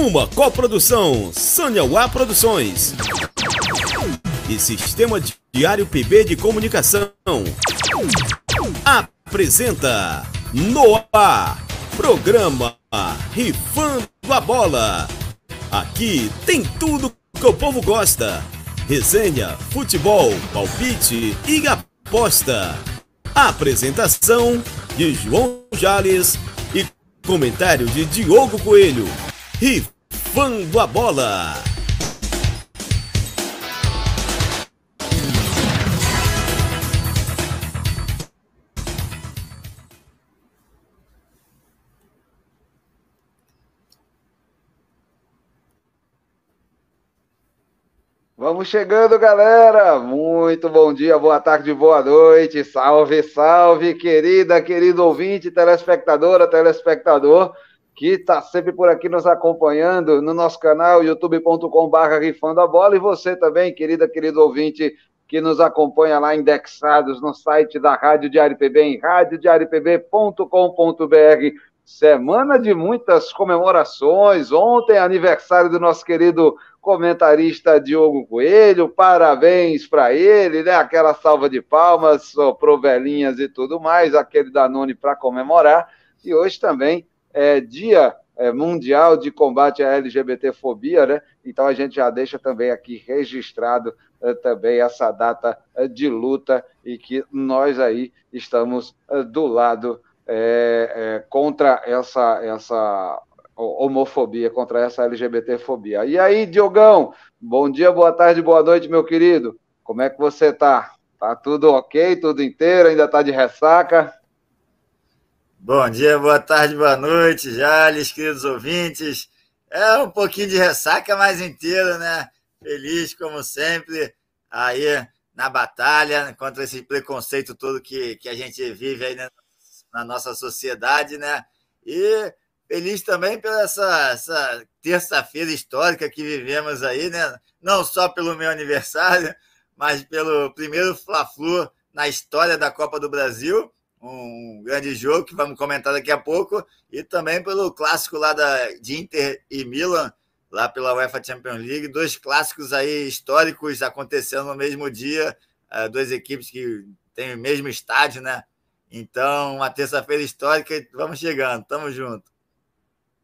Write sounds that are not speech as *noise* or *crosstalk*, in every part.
Uma coprodução Sânia Produções e Sistema Diário PB de Comunicação. Apresenta Noah, programa Rifando a Bola. Aqui tem tudo que o povo gosta: resenha, futebol, palpite e aposta. Apresentação de João Jales e comentário de Diogo Coelho. Rifando a Bola. Vamos chegando, galera! Muito bom dia, boa tarde, boa noite. Salve, salve, querida, querido ouvinte, telespectadora, telespectador, que está sempre por aqui nos acompanhando no nosso canal youtube.com.br rifando a bola. E você também, querida, querido ouvinte, que nos acompanha lá indexados no site da Rádio Diário PB em radiodiariopb.com.br. Semana de muitas comemorações. Ontem, aniversário do nosso querido comentarista Diogo Coelho, parabéns para ele, né? Aquela salva de palmas, soprou velhinhas e tudo mais, aquele Danone para comemorar. E hoje também é dia é, mundial de combate à LGBTfobia, né? Então a gente já deixa também aqui registrado é, também essa data é, de luta e que nós aí estamos do lado contra essa essa homofobia, contra essa LGBTfobia. E aí, Diogão, bom dia, boa tarde, boa noite, meu querido. Como é que você tá? Tá tudo ok, tudo inteiro? Ainda tá de ressaca? Bom dia, boa tarde, boa noite, Jales, queridos ouvintes. É um pouquinho de ressaca, mas inteiro, né? Feliz, como sempre, aí na batalha contra esse preconceito todo que, que a gente vive aí na, na nossa sociedade, né? E Feliz também pela essa, essa terça-feira histórica que vivemos aí, né? Não só pelo meu aniversário, mas pelo primeiro Fla-Flu na história da Copa do Brasil, um grande jogo que vamos comentar daqui a pouco, e também pelo clássico lá da, de Inter e Milan, lá pela UEFA Champions League, dois clássicos aí históricos acontecendo no mesmo dia, eh, duas equipes que têm o mesmo estádio, né? Então, uma terça-feira histórica, vamos chegando, tamo junto.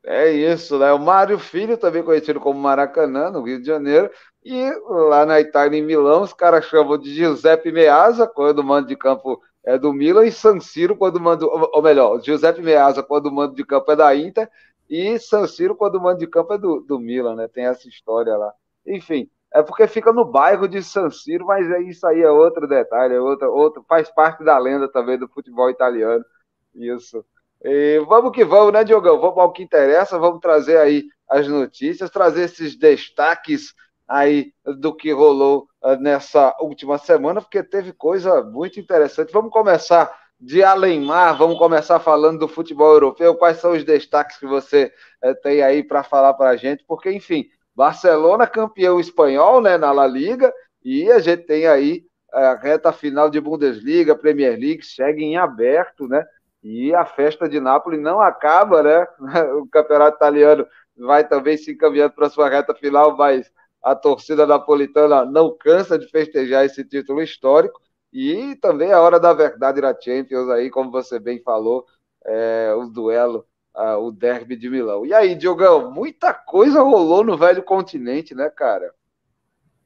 É isso, né? O Mário Filho, também conhecido como Maracanã, no Rio de Janeiro, e lá na Itália, em Milão, os caras chamam de Giuseppe Meazza, quando o mando de campo é do Milan, e San Siro, quando o mando, ou melhor, Giuseppe Meazza, quando o mando de campo é da Inter, e San Siro, quando o mando de campo é do, do Milan, né? Tem essa história lá. Enfim, é porque fica no bairro de San Siro, mas é isso aí é outro detalhe, é outro, faz parte da lenda também do futebol italiano. Isso. E vamos que vamos, né, Diogão? Vamos ao que interessa, vamos trazer aí as notícias, trazer esses destaques aí do que rolou ah, nessa última semana, porque teve coisa muito interessante. Vamos começar de além-mar, vamos começar falando do futebol europeu. Quais são os destaques que você eh, tem aí para falar para a gente? Porque, enfim, Barcelona campeão espanhol né, na La Liga, e a gente tem aí a reta final de Bundesliga, Premier League, segue em aberto, né? E a festa de Nápoles não acaba, né? *laughs* O campeonato italiano vai também se encaminhando para sua reta final, mas a torcida napolitana não cansa de festejar esse título histórico. E também a hora da verdade na Champions, aí, como você bem falou, é, o duelo, uh, o derby de Milão. E aí, Diogão, muita coisa rolou no velho continente, né, cara?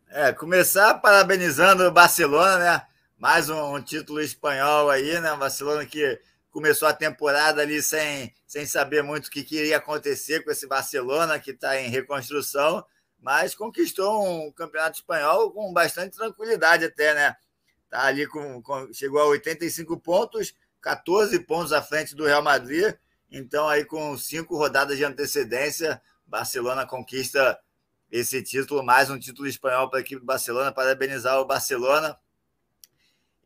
É, começar parabenizando o Barcelona, né? Mais um, um título espanhol aí, né? Barcelona que começou a temporada ali sem, sem saber muito o que iria acontecer com esse Barcelona, que está em reconstrução, mas conquistou um campeonato espanhol com bastante tranquilidade até, né? Tá ali com, com, chegou a 85 pontos, 14 pontos à frente do Real Madrid. Então, aí com cinco rodadas de antecedência, Barcelona conquista esse título, mais um título espanhol para a equipe do Barcelona. Parabenizar o Barcelona.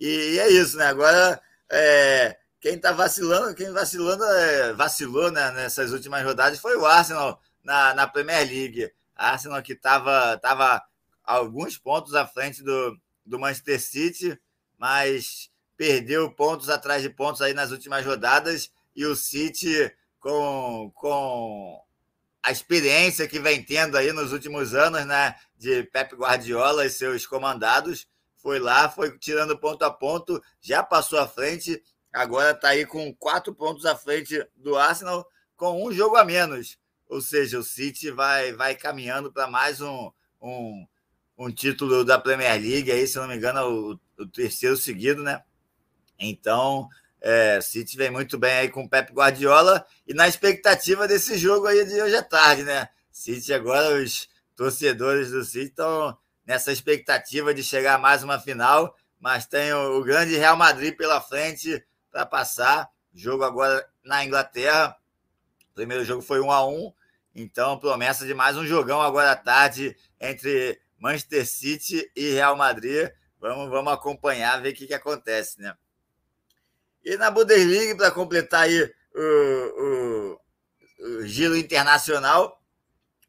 E, é isso, né? Agora é, quem está vacilando, quem vacilando, é, vacilou né, nessas últimas rodadas foi o Arsenal na, na Premier League. Arsenal que estava tava alguns pontos à frente do, do Manchester City, mas perdeu pontos atrás de pontos aí nas últimas rodadas e o City com, com a experiência que vem tendo aí nos últimos anos, né, de Pep Guardiola e seus comandados, foi lá, foi tirando ponto a ponto, já passou à frente, agora está aí com quatro pontos à frente do Arsenal, com um jogo a menos. Ou seja, o City vai, vai caminhando para mais um, um, um, título da Premier League, aí, se não me engano, o, o terceiro seguido, né? Então, é, City vem muito bem aí com o Pep Guardiola e na expectativa desse jogo aí de hoje à tarde, né? City agora, os torcedores do City estão nessa expectativa de chegar a mais uma final, mas tem o, o grande Real Madrid pela frente para passar. Jogo agora na Inglaterra. O primeiro jogo foi 1 a 1 então promessa de mais um jogão agora à tarde entre Manchester City e Real Madrid. Vamos, vamos acompanhar, ver o que, que acontece, né? E na Bundesliga, para completar aí o, o, o, giro internacional,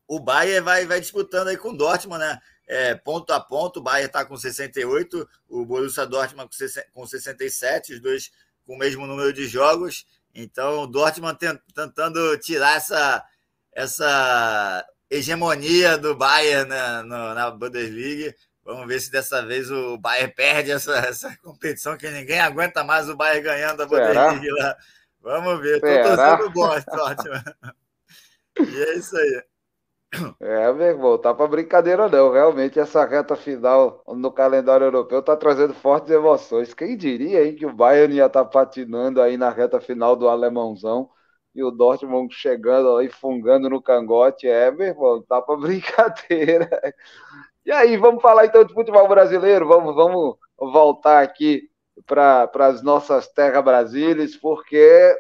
o Bayern vai, vai disputando aí com o Dortmund, né? É, ponto a ponto, o Bayern está com 68, o Borussia Dortmund com 67, os dois com o mesmo número de jogos. Então, o Dortmund tentando tirar essa, essa hegemonia do Bayern na, na Bundesliga Vamos ver se dessa vez o Bayern perde essa, essa competição, que ninguém aguenta mais o Bayern ganhando a Bundesliga lá. Vamos ver. Estou torcendo bosta, ótimo. *laughs* E é isso aí. É, meu irmão, tá para brincadeira não. Realmente essa reta final no calendário europeu tá trazendo fortes emoções. Quem diria aí que o Bayern ia estar tá patinando aí na reta final do alemãozão e o Dortmund chegando aí fungando no cangote. É, meu irmão, tá para *laughs* brincadeira. E aí, vamos falar então de futebol brasileiro, vamos, vamos voltar aqui para as nossas terras brasileiras, porque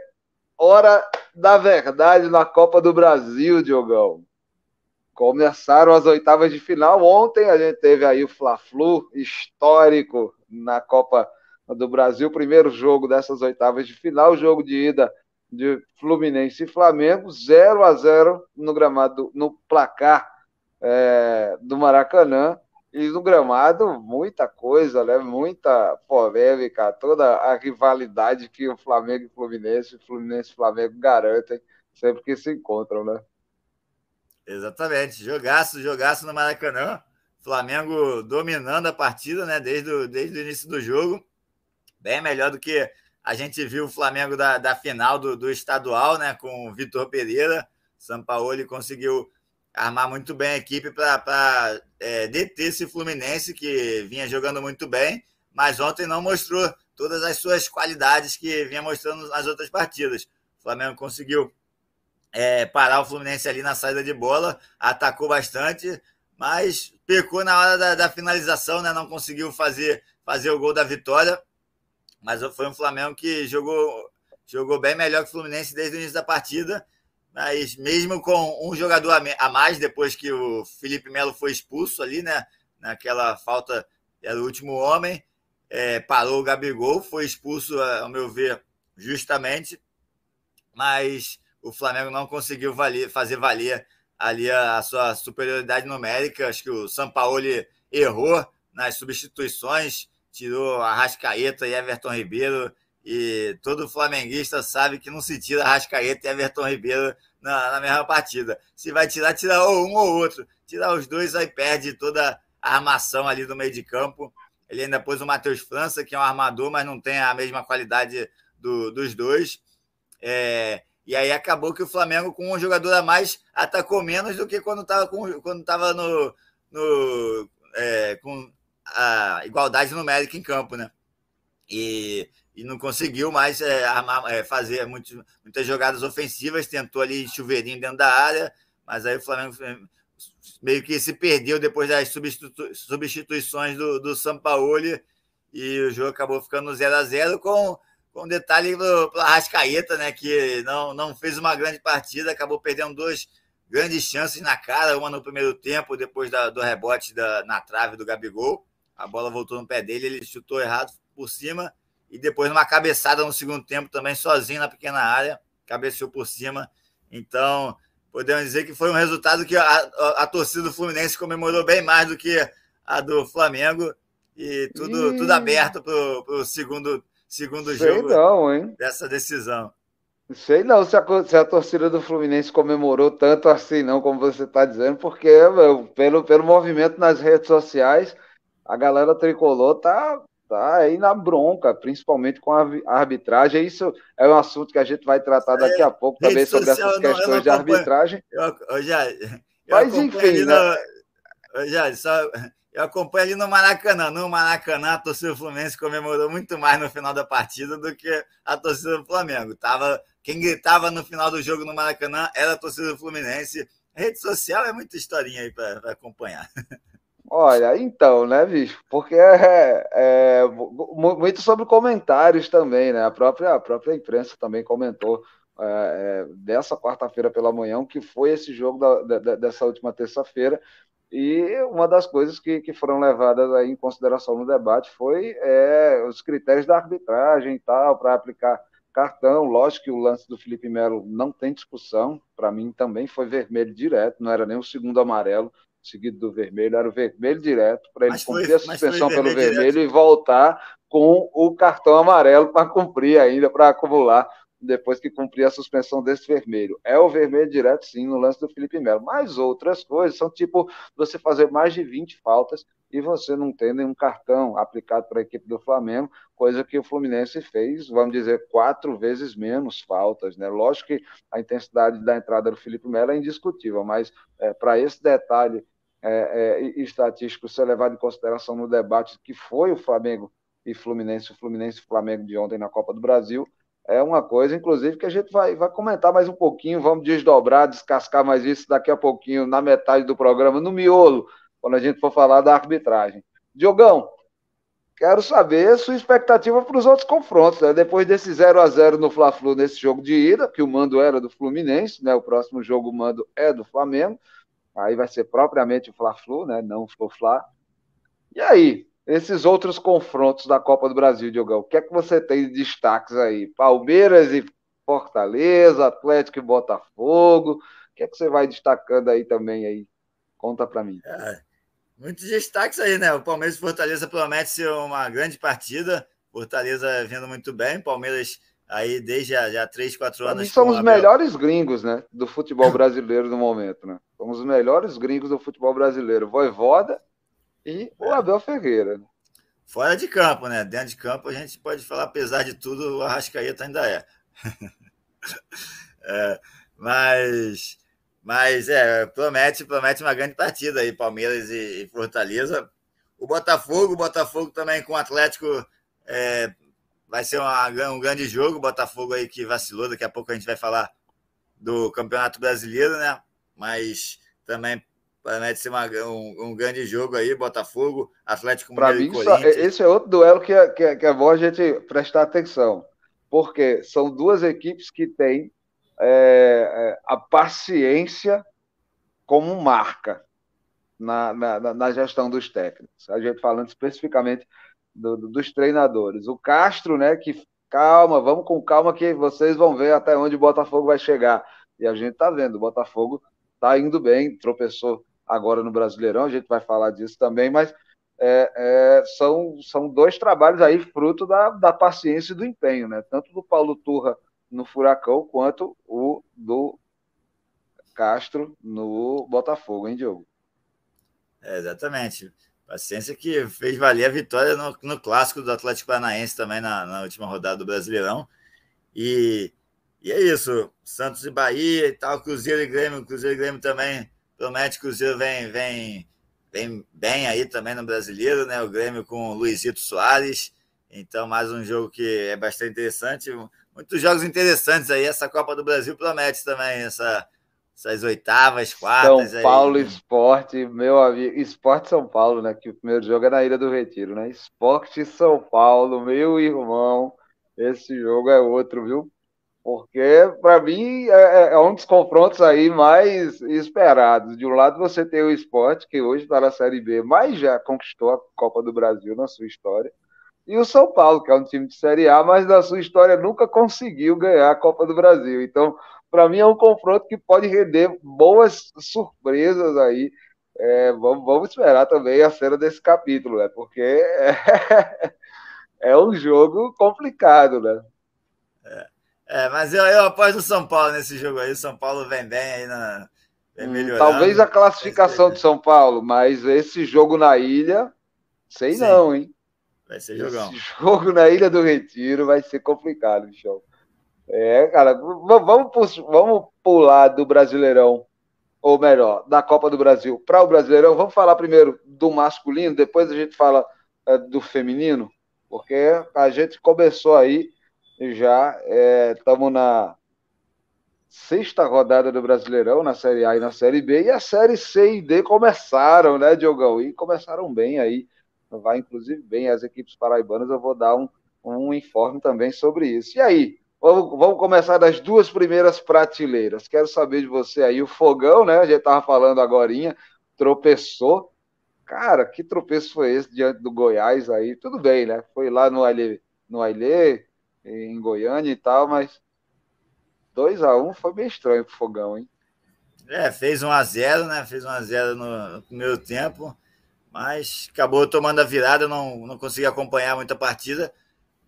hora da verdade na Copa do Brasil, Diogão. Começaram as oitavas de final. Ontem a gente teve aí o Fla-Flu histórico na Copa do Brasil, primeiro jogo dessas oitavas de final, jogo de ida de Fluminense e Flamengo, 0 a 0 no gramado, no placar é, do Maracanã. E no gramado, muita coisa, né? muita polêmica, toda a rivalidade que o Flamengo e Fluminense, Fluminense e Flamengo garantem sempre que se encontram, né? Exatamente. Jogaço, jogaço no Maracanã. Flamengo dominando a partida, né? Desde o, desde o início do jogo. Bem melhor do que a gente viu o Flamengo da, da final do, do estadual, né? Com o Vitor Pereira. Sampaoli conseguiu armar muito bem a equipe para é, deter esse Fluminense que vinha jogando muito bem, mas ontem não mostrou todas as suas qualidades que vinha mostrando nas outras partidas. O Flamengo conseguiu é, parar o Fluminense ali na saída de bola, atacou bastante, mas pecou na hora da, da finalização, né? não conseguiu fazer, fazer o gol da vitória. Mas foi um Flamengo que jogou, jogou bem melhor que o Fluminense desde o início da partida mas mesmo com um jogador a mais, depois que o Felipe Melo foi expulso ali, né? Naquela falta, era o último homem, é, parou o Gabigol, foi expulso, ao meu ver, justamente, mas o Flamengo não conseguiu valer, fazer valer ali a, a sua superioridade numérica. Acho que o Sampaoli errou nas substituições, tirou a Rascaeta e Everton Ribeiro e todo flamenguista sabe que não se tira Rascaeta e Everton Ribeiro na, na mesma partida. Se vai tirar, tira ou um ou outro. Tirar os dois, aí perde toda a armação ali do meio de campo. Ele ainda pôs o Matheus França, que é um armador, mas não tem a mesma qualidade do, dos dois. É, e aí acabou que o Flamengo, com um jogador a mais, atacou menos do que quando estava quando tava no, no é, com a igualdade numérica em campo, né? E e não conseguiu mais é, armar, é, fazer muito, muitas jogadas ofensivas, tentou ali chuveirinho dentro da área, mas aí o Flamengo meio que se perdeu depois das substitu substituições do, do Sampaoli e o jogo acabou ficando 0 a 0 com, com detalhe para Arrascaeta, né, que não, não fez uma grande partida, acabou perdendo duas grandes chances na cara, uma no primeiro tempo, depois da, do rebote da, na trave do Gabigol, a bola voltou no pé dele, ele chutou errado por cima, e depois numa cabeçada no segundo tempo também, sozinho na pequena área, cabeceou por cima. Então, podemos dizer que foi um resultado que a, a, a torcida do Fluminense comemorou bem mais do que a do Flamengo. E tudo, tudo aberto para o segundo, segundo jogo não, dessa decisão. Sei não se a, se a, torcida do Fluminense comemorou tanto assim, não, como você está dizendo, porque meu, pelo, pelo movimento nas redes sociais, a galera tricolor tá, tá aí na bronca, principalmente com a arbitragem. Isso é um assunto que a gente vai tratar daqui a pouco também sobre essas questões não, de arbitragem. Eu, eu já, eu Mas enfim, né? No, já, só, eu acompanho ali no Maracanã. No Maracanã, a torcida do Fluminense comemorou muito mais no final da partida do que a torcida do Flamengo. Tava, quem gritava no final do jogo no Maracanã era a torcida do Fluminense. Rede social é muita historinha aí para acompanhar. Olha, então, né, bicho? Porque é, é, muito sobre comentários também, né? A própria, a própria imprensa também comentou é, é dessa quarta-feira pela manhã, que foi esse jogo da, da, dessa última terça-feira, e uma das coisas que, que foram levadas aí em consideração no debate foi é, os critérios da arbitragem e tal, para aplicar cartão. Lógico que o lance do Felipe Melo não tem discussão, para mim também foi vermelho direto, não era nem o segundo amarelo seguido do vermelho, era o vermelho direto, para ele cumprir a suspensão pelo vermelho, vermelho e voltar com o cartão amarelo para cumprir ainda, para acumular depois que cumprir a suspensão desse vermelho. É o vermelho direto, sim, no lance do Felipe Melo. Mas outras coisas são tipo você fazer mais de 20 faltas e você não ter nenhum cartão aplicado para a equipe do Flamengo, coisa que o Fluminense fez, vamos dizer, quatro vezes menos faltas. Né? Lógico que a intensidade da entrada do Felipe Melo é indiscutível, mas é, para esse detalhe é, é, estatístico ser levado em consideração no debate que foi o Flamengo e Fluminense, o Fluminense e Flamengo de ontem na Copa do Brasil, é uma coisa, inclusive, que a gente vai, vai comentar mais um pouquinho, vamos desdobrar, descascar mais isso daqui a pouquinho, na metade do programa, no miolo, quando a gente for falar da arbitragem. Diogão, quero saber a sua expectativa para os outros confrontos, né? depois desse 0 a 0 no Fla-Flu, nesse jogo de ida, que o mando era do Fluminense, né? o próximo jogo o mando é do Flamengo, aí vai ser propriamente o Fla-Flu, né? não o Fla-Fla. E aí, esses outros confrontos da Copa do Brasil, Diogão, o que é que você tem de destaques aí? Palmeiras e Fortaleza, Atlético e Botafogo, o que é que você vai destacando aí também aí? Conta para mim. É, muitos destaques aí, né? O Palmeiras e Fortaleza promete ser uma grande partida. Fortaleza vindo muito bem, Palmeiras aí desde já, já 3, 4 anos. São os melhores gringos, né? Do futebol brasileiro no momento, né? Somos os melhores gringos do futebol brasileiro. Voivoda e o Abel Ferreira. Fora de campo, né? Dentro de campo a gente pode falar, apesar de tudo, o Arrascaeta ainda é. *laughs* é mas, mas é, promete, promete uma grande partida aí, Palmeiras e, e Fortaleza. O Botafogo, o Botafogo também com o Atlético é, vai ser uma, um grande jogo. O Botafogo aí que vacilou, daqui a pouco a gente vai falar do Campeonato Brasileiro, né? Mas também Promete ser uma, um, um, grande jogo aí, Botafogo, Atlético Mineiro mim, e Corinthians. Esse é outro duelo que é, que, é, que é bom a gente prestar atenção, porque são duas equipes que têm é, é a paciência como marca na, na, na, gestão dos técnicos. A gente falando especificamente do, do, dos treinadores. O Castro, né, que calma, vamos com calma que vocês vão ver até onde o Botafogo vai chegar. E a gente está vendo, o Botafogo está indo bem, tropeçou agora no Brasileirão, a gente vai falar disso também, mas é, é, são, são dois trabalhos aí fruto da, da paciência e do empenho, né? Tanto do Paulo Turra no Furacão quanto o do Castro no Botafogo, hein, Diogo? É, exatamente. Paciência que fez valer a vitória no, no clássico do Atlético Paranaense também na, na última rodada do Brasileirão. E, e é isso. Santos e Bahia e tal, Cruzeiro e Grêmio, Cruzeiro e Grêmio também promete que o Cruzeiro vem, vem, vem bem aí também no brasileiro, né? O Grêmio com o Luizito Soares. Então, mais um jogo que é bastante interessante. Muitos jogos interessantes aí. Essa Copa do Brasil promete também essa, essas oitavas, quartas. São Paulo aí. Esporte, meu amigo. Esporte São Paulo, né? Que o primeiro jogo é na Ilha do Retiro, né? Esporte São Paulo, meu irmão. Esse jogo é outro, viu? Porque, para mim, é, é, é, um dos confrontos aí mais esperados. De um lado, você tem o esporte, que hoje está na Série B, mas já conquistou a Copa do Brasil na sua história. E o São Paulo, que é um time de Série A, mas na sua história nunca conseguiu ganhar a Copa do Brasil. Então, para mim, é um confronto que pode render boas surpresas aí. É, vamos, vamos, esperar também a cena desse capítulo, né? Porque é, *laughs* é um jogo complicado, né? É. Mas eu, eu apoio no São Paulo nesse jogo aí. O São Paulo vem bem aí na. Vem Hum. Talvez a classificação de São Paulo, mas esse jogo na ilha, sei Sim. não, hein? Vai ser jogão. Esse *laughs* jogo na Ilha do Retiro vai ser complicado, bichão. É, cara, vamos, vamos pular do Brasileirão, ou melhor, da Copa do Brasil para o Brasileirão. Vamos falar primeiro do masculino, depois a gente fala é, do feminino, porque a gente começou aí já, estamos na sexta rodada do Brasileirão, na Série A e na Série B, e a Série C e D começaram, né, Diogão? E começaram bem aí vai inclusive bem as equipes paraibanas. Eu vou dar um, um informe também sobre isso. E aí, vamos, vamos começar das duas primeiras prateleiras. Quero saber de você aí, o Fogão, né? A gente estava falando agora, tropeçou. Cara, que tropeço foi esse diante do Goiás aí? Tudo bem, né? Foi lá no Ailê, no Ailê em Goiânia e tal, mas 2 a 1 um foi bem estranho pro Fogão, hein? É, fez 1 a 0 né? Fez 1 a 0 no, no primeiro tempo, mas acabou tomando a virada, não, não consegui acompanhar muita partida,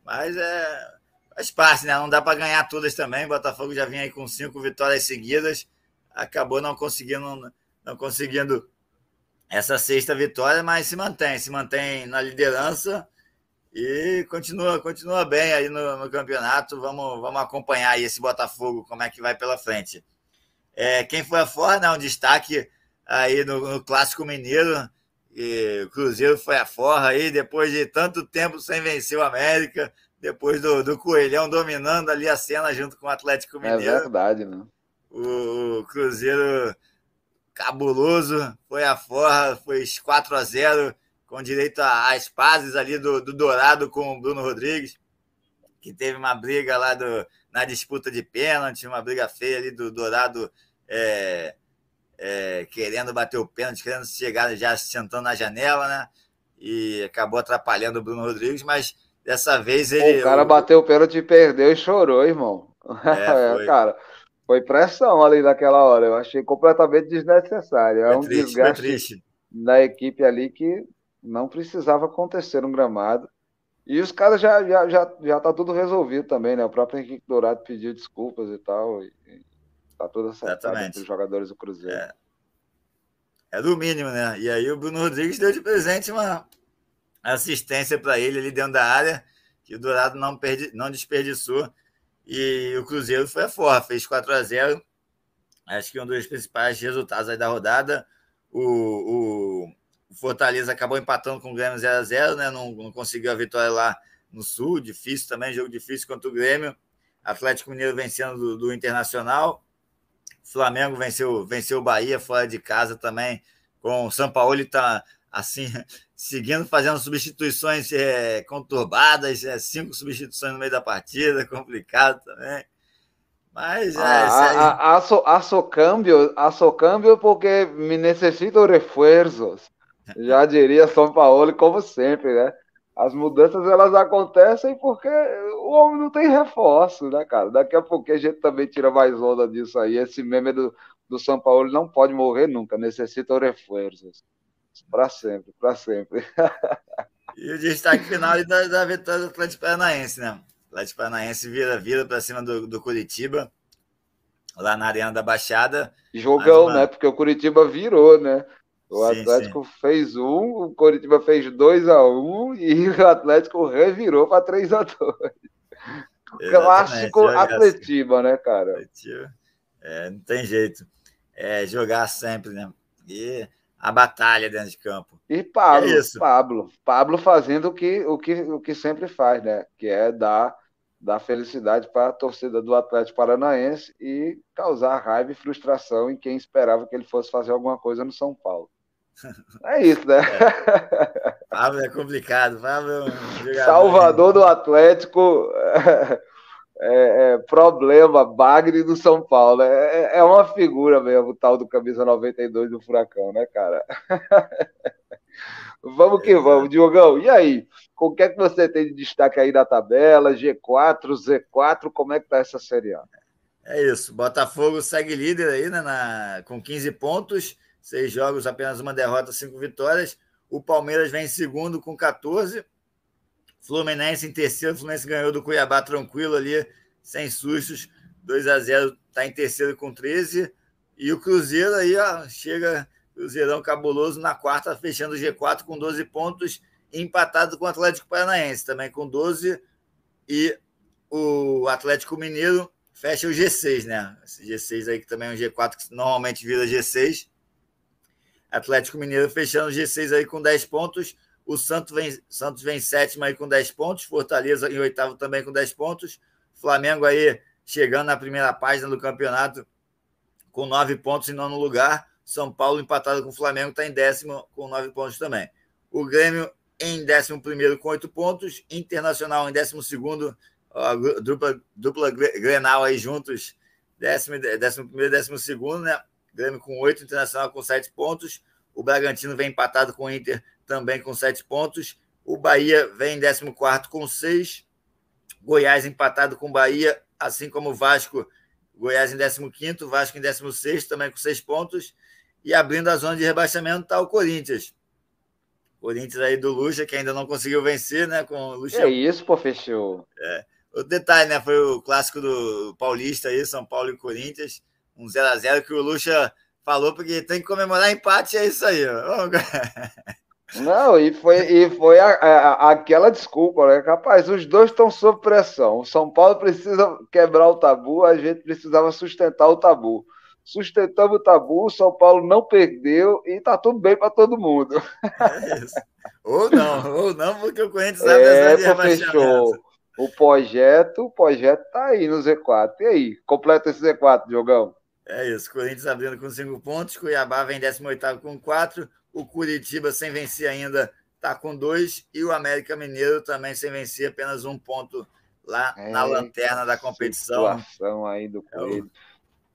mas é, faz parte, né? Não dá para ganhar todas também. O Botafogo já vinha aí com cinco vitórias seguidas, acabou não conseguindo, não conseguindo essa sexta vitória, mas se mantém, se mantém na liderança e continua, continua bem aí no, no campeonato. Vamos, vamos acompanhar aí esse Botafogo, como é que vai pela frente. É, quem foi a fora, né? Um destaque aí no, no Clássico Mineiro. E o Cruzeiro foi a forra aí, depois de tanto tempo sem vencer o América, depois do, do Coelhão dominando ali a cena junto com o Atlético Mineiro. É verdade, né? O, o Cruzeiro cabuloso foi a forra, foi 4 a 0 com direito às pazes ali do, do Dourado com o Bruno Rodrigues, que teve uma briga lá do, na disputa de pênalti, uma briga feia ali do Dourado é, é, querendo bater o pênalti, querendo chegar já sentando na janela, né? E acabou atrapalhando o Bruno Rodrigues, mas dessa vez ele. O cara bateu o pênalti e perdeu e chorou, irmão. *laughs* É, foi. cara, foi pressão ali naquela hora. Eu achei completamente desnecessário. É Foi um triste, foi desgaste da equipe ali que não precisava acontecer no gramado. E os caras já, já, já, já tá tudo resolvido também, né? O próprio Henrique Dourado pediu desculpas e tal. E, e tá tudo acertado Exatamente. entre os jogadores do Cruzeiro. É. É do mínimo, né? E aí o Bruno Rodrigues deu de presente uma assistência para ele ali dentro da área, que o Dourado não, perdi, não desperdiçou. E o Cruzeiro foi a forra, fez 4 a 0 Acho que um dos principais resultados aí da rodada. O, o, o Fortaleza acabou empatando com o Grêmio 0 a 0 né? Não, não conseguiu a vitória lá no Sul, difícil também, jogo difícil contra o Grêmio. Atlético Mineiro vencendo do, do Internacional. Flamengo venceu, venceu o Bahia fora de casa também, com o São Paulo está assim, *laughs* seguindo fazendo substituições é, conturbadas, é, cinco substituições no meio da partida, *laughs* complicado também. Mas é, ah, a, a, aço câmbio, câmbio porque me necessito reforços. Já diria São Paulo, como sempre, né? As mudanças elas acontecem porque o homem não tem reforço, né, cara? Daqui a pouco a gente também tira mais onda disso aí. Esse meme do, do São Paulo não pode morrer nunca, necessita reforços. Para sempre, para sempre. *laughs* e o destaque final da, da vitória do Atlético Paranaense, né? O Atlético Paranaense vira, vira para cima do, do Curitiba, lá na Arena da Baixada. Jogão, uma... né? Porque o Curitiba virou, né? O sim, Atlético sim. fez um, o Coritiba fez 2 a 1 um, e *laughs* o Atlético revirou para 3 a 2 Clássico Atletiba, assim. né, cara? Atletiba. É, não tem jeito. É jogar sempre, né? E a batalha dentro de campo. E Pablo, é Pablo, Pablo fazendo o que, o, que, o que sempre faz, né? Que é dar, dar felicidade para a torcida do Atlético Paranaense e causar raiva e frustração em quem esperava que ele fosse fazer alguma coisa no São Paulo. É isso, né? É. Pablo é complicado. Pablo é Salvador do Atlético. *laughs* É, é, problema, Bagre do São Paulo. É, é, uma figura mesmo, o tal do camisa 92 do Furacão, né, cara? *laughs* vamos que vamos, Diogão. E aí? O que é que você tem de destaque aí da tabela? G4, Z4, como é que tá essa Série A? É isso. Botafogo segue líder aí, né, na, com 15 pontos, seis jogos, apenas uma derrota, cinco vitórias. O Palmeiras vem em segundo com 14. Fluminense em terceiro, o Fluminense ganhou do Cuiabá tranquilo ali, sem sustos. 2 a 0 está em terceiro com 13. E o Cruzeiro aí, ó, chega, Cruzeirão cabuloso na quarta, fechando o G4 com 12 pontos, empatado com o Atlético Paranaense, também com 12. E o Atlético Mineiro fecha o G6, né? Esse G6 aí que também é um G4 que normalmente vira G6. Atlético Mineiro fechando o G6 aí com 10 pontos. O Santos vem, Santos vem sétimo aí com 10 pontos. Fortaleza em oitavo também com 10 pontos. Flamengo aí chegando na primeira página do campeonato com 9 pontos em nono lugar. São Paulo empatado com o Flamengo está em décimo com 9 pontos também. O Grêmio em décimo primeiro com 8 pontos. Internacional em décimo segundo. A dupla, dupla Grenal aí juntos. Décimo, décimo primeiro décimo segundo, né? Grêmio com oito, Internacional com sete pontos. O Bragantino vem empatado com o Inter também com sete pontos. O Bahia vem em 14 com seis. Goiás empatado com o Bahia, assim como o Vasco. Goiás em 15, Vasco em 16 também com seis pontos. E abrindo a zona de rebaixamento está o Corinthians. Corinthians aí do Lucha, que ainda não conseguiu vencer, né? Com o Lucha... É isso, pô, fechou. É. O detalhe, né? Foi o clássico do Paulista aí, São Paulo e Corinthians um 0x0 que o Lucha falou, porque tem que comemorar empate, é isso aí. Ó. Não, e foi, e foi a, a, aquela desculpa, né? Capaz, os dois estão sob pressão. O São Paulo precisa quebrar o tabu, a gente precisava sustentar o tabu. Sustentamos o tabu, o São Paulo não perdeu e tá tudo bem para todo mundo. É isso. Ou não, ou não, porque o Corinthians sabe é, fechou. O projeto, o projeto tá aí no Z4. E aí, completa esse Z4, jogão. É isso, Corinthians abrindo com cinco pontos, Cuiabá vem 18 com quatro, o Curitiba sem vencer ainda está com dois, e o América Mineiro também sem vencer, apenas um ponto lá é, na lanterna da competição. Situação aí do Coelho.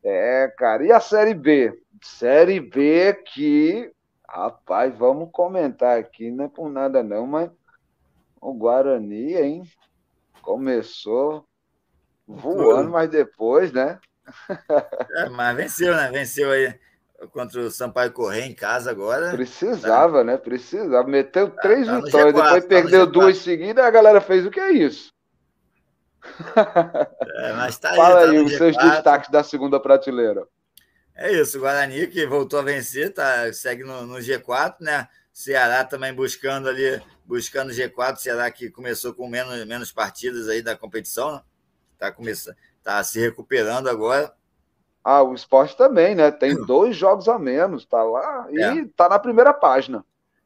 É, cara, e a Série B? Série B que, rapaz, vamos comentar aqui, não é por nada não, mas o Guarani, hein, começou voando, mas depois, né? É, mas venceu, né? Venceu aí contra o Sampaio Correia em casa agora. Precisava, tá. né? Precisava. Meteu tá, três tá vitórias, G4, depois tá perdeu duas seguidas, a galera fez o que é isso? *laughs* É, mas tá aí, Fala tá aí os seus destaques da segunda prateleira. É isso, o Guarani que voltou a vencer, tá, segue no, no G4, né? Ceará também buscando ali, buscando G4, Ceará que começou com menos, menos partidas aí da competição, né? tá começando, Está se recuperando agora. Ah, o esporte também, né? Tem *clears throat* dois jogos a menos, tá lá e é. tá na primeira página.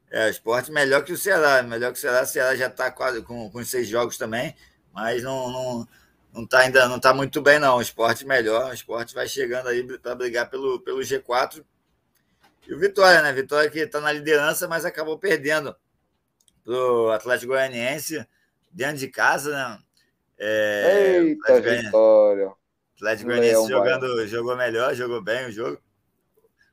É, o esporte melhor que o Ceará, melhor que o Ceará. O Ceará já está quase com, com seis jogos também, mas não, não, não tá ainda não tá muito bem, não. O esporte melhor, o esporte vai chegando aí para brigar pelo, pelo G4. E o Vitória, né? Vitória que está na liderança, mas acabou perdendo pro Atlético Goianiense dentro de casa, né? É, Eita, Vitória. Atlético Goianiense jogando, jogou melhor, jogou bem o jogo.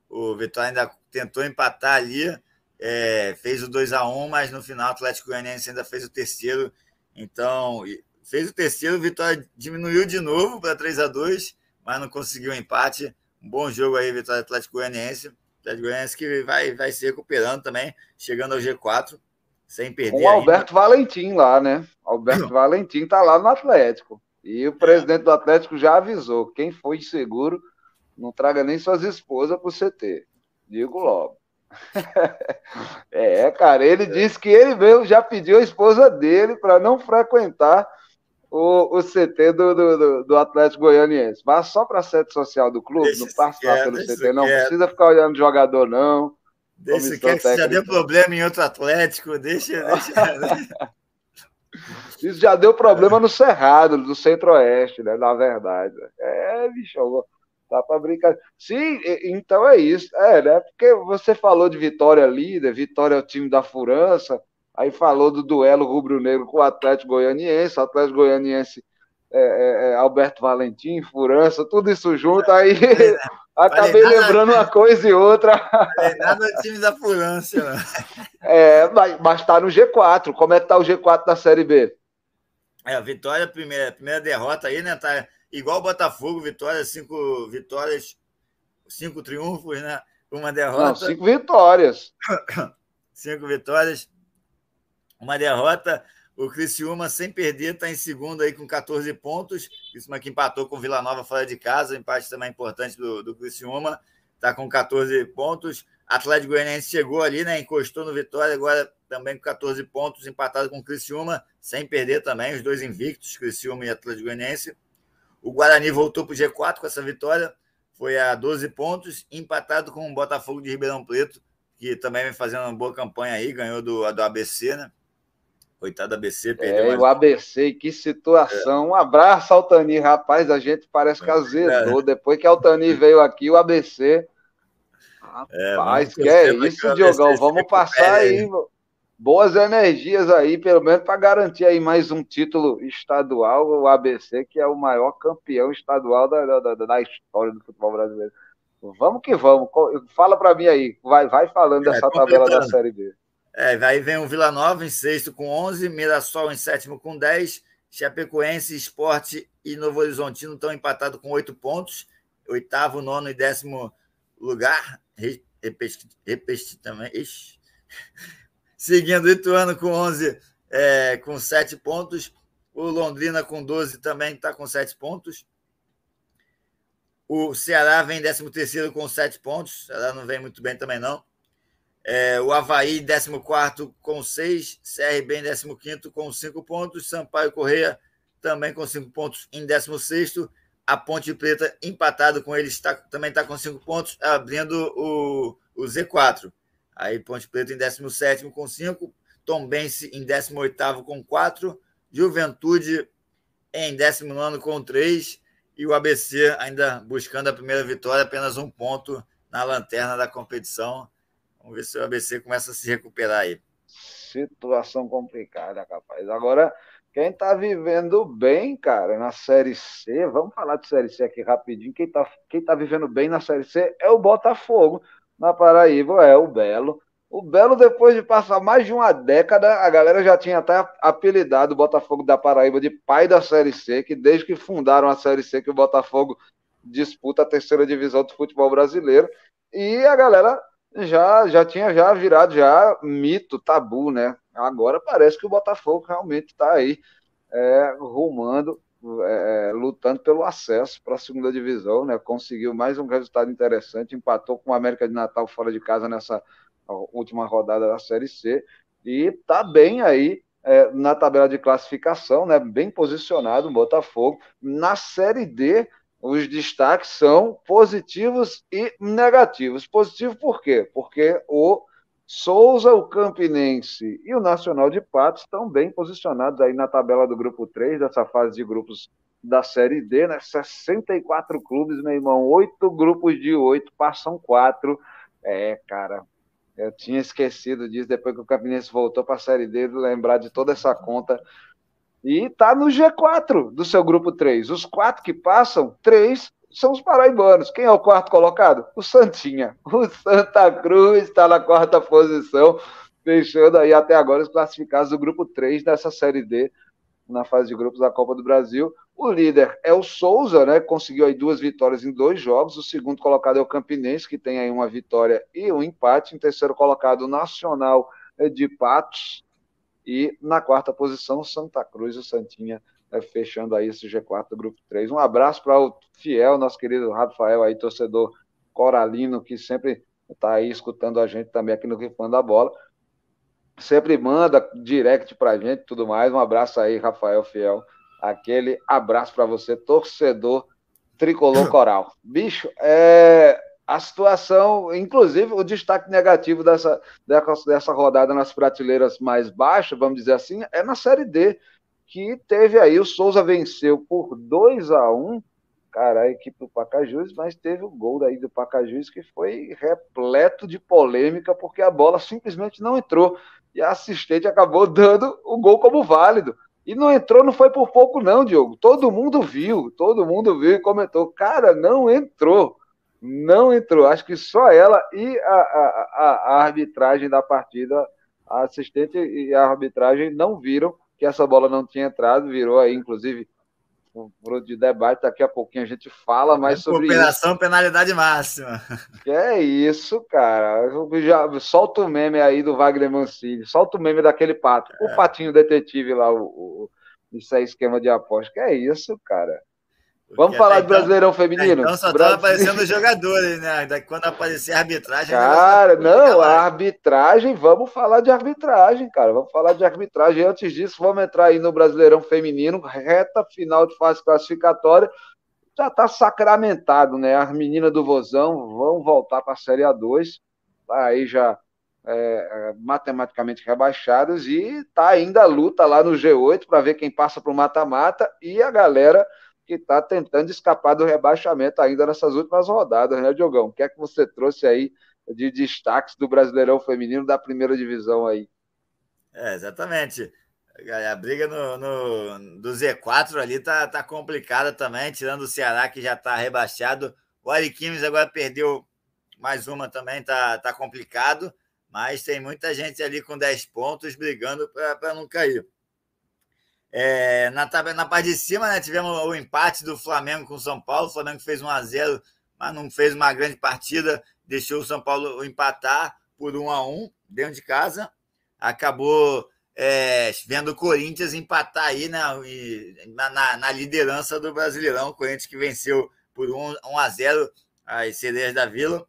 O Vitória ainda tentou empatar ali, é, fez o 2 a 1 mas no final o Atlético Goianiense ainda fez o terceiro. Então, fez o terceiro, o Vitória diminuiu de novo para 3 a 2 mas não conseguiu o empate. Um bom jogo aí, Vitória Atlético Goianiense. Atlético Goianiense que vai, vai se recuperando também, chegando ao G4 sem perder. Com o Alberto ainda. Valentim lá, né? Alberto *laughs* Valentim tá lá no Atlético. E o presidente do Atlético já avisou: quem for inseguro, não traga nem suas esposas para o CT. Digo logo. *laughs* é, cara, ele disse que ele mesmo já pediu a esposa dele para não frequentar o, o CT do, do, do Atlético Goianiense. Vá só para a sede social do clube, deixa não passa lá pelo CT, não precisa ficar olhando jogador, não. Deixa que já deu problema em outro Atlético, deixa. deixa... *laughs* Isso já deu problema no Cerrado, do Centro-Oeste, né? Na verdade. É, bicho, tá para brincar. Sim, então é isso. É, né? Porque você falou de Vitória líder, Vitória é o time da furança, aí falou do duelo rubro-negro com o Atlético Goianiense, o Atlético Goianiense é, é, é Alberto Valentim, Furança, tudo isso junto, aí é, acabei nada, lembrando uma coisa e outra. Nada do time da Furança. É, mas, mas tá no G4. Como é que tá o G4 da Série B? É, Vitória, primeira, primeira derrota aí, né? Tá igual o Botafogo, Vitória, cinco vitórias, cinco triunfos, né? Uma derrota. Não, cinco vitórias. *coughs* cinco vitórias, uma derrota. O Criciúma, sem perder, está em segundo aí com 14 pontos. Criciúma que empatou com o Vila Nova fora de casa, empate também importante do, do Criciúma, está com 14 pontos. Atlético Goianiense chegou ali, né? Encostou no Vitória, agora também com 14 pontos, empatado com o Criciúma, sem perder também, os dois invictos, Criciúma e Atlético Goianiense. O Guarani voltou para o G4 com essa vitória, foi a 12 pontos, empatado com o Botafogo de Ribeirão Preto, que também vem fazendo uma boa campanha aí, ganhou do, do ABC, né? Coitado do ABC, perdeu. É, o ABC, que situação. É. Um abraço, Altani, rapaz, a gente parece que azedou. É. Depois que Altani veio aqui, o ABC. É, rapaz, que é isso, Diogão? Vamos passar aí, boas energias aí, pelo menos para garantir aí mais um título estadual, o ABC, que é o maior campeão estadual da, da, da história do futebol brasileiro. Vamos que vamos. Fala para mim aí. Vai, vai falando é, dessa tabela da Série B. É, aí vem o Vila Nova em sexto com 11, Mirassol em sétimo com 10, Chapecoense, Esporte e Novo Horizontino estão empatados com oito pontos, oitavo, nono e décimo lugar. Repeti também. *laughs* Seguindo Ituano com 11, é, com sete pontos. O Londrina com 12 também está com sete pontos. O Ceará vem 13 terceiro com sete pontos. O Ceará não vem muito bem também, não. É, o Havaí, 14 com 6, CRB em 15 com 5 pontos, Sampaio Correia também com 5 pontos em 16. A Ponte Preta, empatado com eles, tá, também está com 5 pontos, abrindo o, o Z4. Aí Ponte Preta em 17 com 5, Tombense em 18 com 4, Juventude em 19 com 3 e o ABC ainda buscando a primeira vitória, apenas um ponto na lanterna da competição Vamos ver se o ABC começa a se recuperar aí. Situação complicada, capaz. Agora, quem está vivendo bem, cara, na Série C, vamos falar de Série C aqui rapidinho. Quem está quem tá vivendo bem na Série C é o Botafogo. Na Paraíba é o Belo. O Belo, depois de passar mais de uma década, a galera já tinha até apelidado o Botafogo da Paraíba de pai da Série C, que desde que fundaram a Série C, que o Botafogo disputa a terceira divisão do futebol brasileiro. E a galera já já tinha já virado já mito, tabu, né? Agora parece que o Botafogo realmente está aí é, rumando, é, lutando pelo acesso para a segunda divisão, né? Conseguiu mais um resultado interessante, empatou com o América de Natal fora de casa nessa última rodada da Série C e está bem aí é, na tabela de classificação, né? Bem posicionado o Botafogo na Série D os destaques são positivos e negativos. Positivo por quê? Porque o Souza, o Campinense e o Nacional de Patos estão bem posicionados aí na tabela do grupo 3, dessa fase de grupos da Série D, né? 64 clubes, meu irmão, oito grupos de oito, passam quatro. É, cara, eu tinha esquecido disso depois que o Campinense voltou para a Série D, lembrar de toda essa conta e está no G4 do seu grupo 3. Os quatro que passam, três são os paraibanos. Quem é o quarto colocado? O Santinha. O Santa Cruz está na quarta posição, fechando aí até agora os classificados do grupo 3 dessa Série D, na fase de grupos da Copa do Brasil. O líder é o Souza, né? Conseguiu aí duas vitórias em dois jogos. O segundo colocado é o Campinense, que tem aí uma vitória e um empate. Em terceiro colocado, o Nacional de Patos, e na quarta posição, Santa Cruz, o Santinha, é, fechando aí esse G4 do Grupo 3. Um abraço para o fiel, nosso querido Rafael, aí, torcedor coralino, que sempre está aí escutando a gente também aqui no Rifando da Bola. Sempre manda direct para a gente e tudo mais. Um abraço aí, Rafael Fiel. Aquele abraço para você, torcedor tricolor *coughs* coral. Bicho, é, a situação, inclusive o destaque negativo dessa, dessa rodada nas prateleiras mais baixas, vamos dizer assim, é na Série D, que teve aí, o Souza venceu por 2 a 1 cara, a equipe do Pacajus, mas teve o gol daí do Pacajus que foi repleto de polêmica, porque a bola simplesmente não entrou, e a assistente acabou dando o gol como válido. E não entrou, não foi por pouco não, Diogo. Todo mundo viu, todo mundo viu e comentou, cara, não entrou não entrou. Acho que só ela e a, a, a, arbitragem da partida, a assistente e a arbitragem não viram que essa bola não tinha entrado, virou aí, inclusive, foro de debate. Daqui a pouquinho a gente fala mais sobre Cooperação, isso. penalidade máxima. Que é isso, cara. Já, solta o meme aí do Wagner Mancini. Solta o meme daquele pato. É. O patinho detetive lá, o, o, isso é esquema de aposta. Que é isso, cara. Vamos falar de Brasileirão Feminino? Então só estão aparecendo jogadores, né? Daqui quando aparecer a arbitragem. Cara, não, a arbitragem, vamos falar de arbitragem, cara. Vamos falar de arbitragem. Antes disso, vamos entrar aí no Brasileirão Feminino, reta final de fase classificatória. Já está sacramentado, né? As meninas do Vozão vão voltar para a Série A2. Tá aí já é, é, matematicamente rebaixadas e tá ainda a luta lá no G8 para ver quem passa para o mata-mata e a galera que está tentando escapar do rebaixamento ainda nessas últimas rodadas, né, Diogão? O que é que você trouxe aí de destaques do Brasileirão Feminino da primeira divisão aí? É, exatamente. A briga no, no, do Z4 ali tá, tá complicada também, tirando o Ceará, que já está rebaixado. O Ariquimes agora perdeu mais uma também, tá, tá complicado, mas tem muita gente ali com 10 pontos brigando para não cair. É, na, na parte de cima, né, tivemos o empate do Flamengo com o São Paulo. O Flamengo fez 1 a 0 mas não fez uma grande partida, deixou o São Paulo empatar por 1 a 1 dentro de casa. Acabou é, vendo o Corinthians empatar aí né, na, na, na, liderança do Brasileirão. O Corinthians que venceu por 1, 1 a 0 as Celeiras da Vila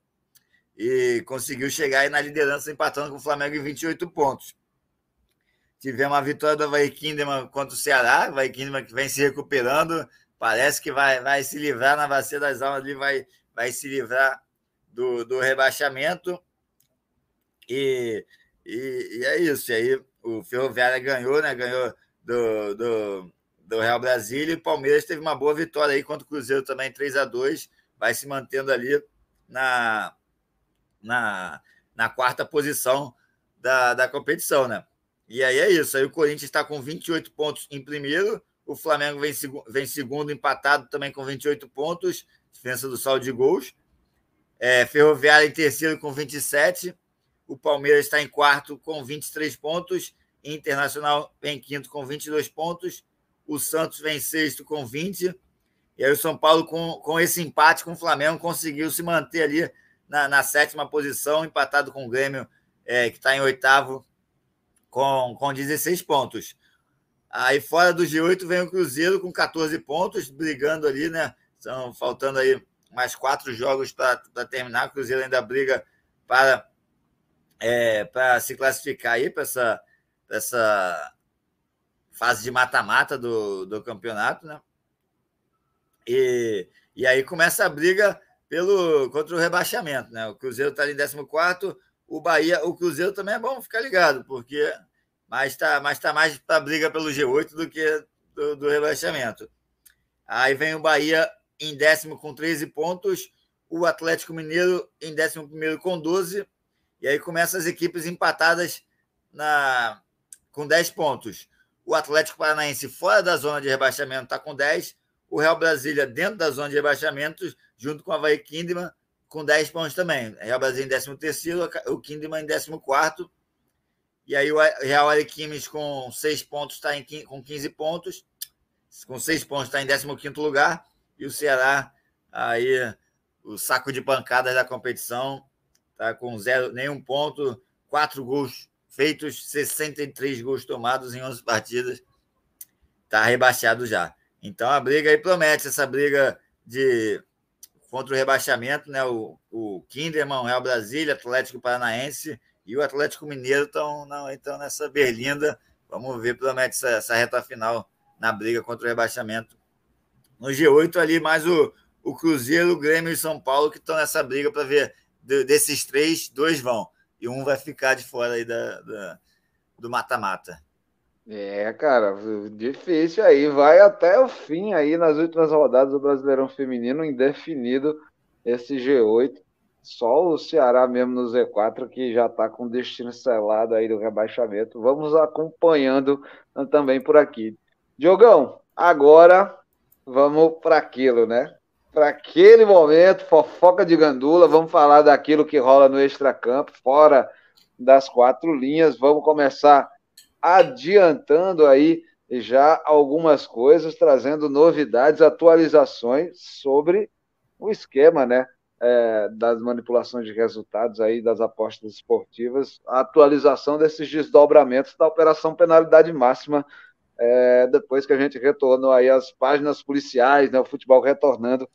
e conseguiu chegar aí na liderança empatando com o Flamengo em 28 pontos. Tivemos a vitória do Havaí contra o Ceará. O que vem se recuperando. Parece que vai, vai se livrar na bacia das almas ali, vai, vai se livrar do, do rebaixamento. E, e, e, é isso. E aí o Ferroviária ganhou, né? Ganhou do, do, do Real Brasília e o Palmeiras teve uma boa vitória aí contra o Cruzeiro também, 3 a 2 Vai se mantendo ali na, na, na quarta posição da, da competição, né? E aí é isso. Aí o Corinthians está com 28 pontos em primeiro, o Flamengo vem, vem segundo, empatado também com 28 pontos, diferença do saldo de gols. É, Ferroviária em terceiro com 27. O Palmeiras está em quarto com 23 pontos. Internacional vem em quinto com 22 pontos. O Santos vem em sexto com 20. E aí o São Paulo, com, com esse empate com o Flamengo, conseguiu se manter ali na, na sétima posição, empatado com o Grêmio, é, que está em oitavo com, com 16 pontos. Aí fora do G8 vem o Cruzeiro com 14 pontos, brigando ali, né? Estão faltando aí mais quatro jogos para terminar. O Cruzeiro ainda briga para, é, para se classificar aí para essa, essa fase de mata-mata do, do campeonato, né? E, e aí começa a briga pelo contra o rebaixamento, né? O Cruzeiro está em 14 o Bahia, o Cruzeiro também é bom ficar ligado, porque mas está mas tá mais para briga pelo G8 do que do, do, rebaixamento. Aí vem o Bahia em décimo com 13 pontos, o Atlético Mineiro em décimo primeiro com 12, e aí começam as equipes empatadas na com 10 pontos. O Atlético Paranaense fora da zona de rebaixamento está com 10, o Real Brasília dentro da zona de rebaixamento, junto com a Havaí Kinderman, com 10 pontos também. Real Brasil em 13 terceiro, o Kinderman em 14 quarto. E aí o Real Ariquimes com 6 pontos está com 15 pontos. Com 6 pontos está em 15 lugar. E o Ceará, aí, o saco de pancadas da competição, está com zero, nenhum ponto, 4 gols feitos, 63 gols tomados em 11 partidas. Está rebaixado já. Então a briga aí promete, essa briga de contra o rebaixamento, né? O, o Kinderman, Real Brasília, Atlético Paranaense e o Atlético Mineiro estão então nessa berlinda. Vamos ver, promete essa, essa reta final na briga contra o rebaixamento. No G8 ali, mais o, o Cruzeiro, o Grêmio e São Paulo que estão nessa briga para ver de, desses três, dois vão. E um vai ficar de fora aí da, da do mata-mata. É, cara, difícil aí. Vai até o fim aí nas últimas rodadas do Brasileirão Feminino, indefinido esse G8. Só o Ceará mesmo no Z4 que já está com destino selado aí do rebaixamento. Vamos acompanhando também por aqui. Diogão, agora vamos para aquilo, né? Para aquele momento, fofoca de gandula, vamos falar daquilo que rola no extracampo, fora das quatro linhas. Vamos começar adiantando aí já algumas coisas trazendo novidades, atualizações sobre o esquema, né? É, das manipulações de resultados aí das apostas esportivas, a atualização desses desdobramentos da operação penalidade máxima é, depois que a gente retornou aí as páginas policiais, né, o futebol retornando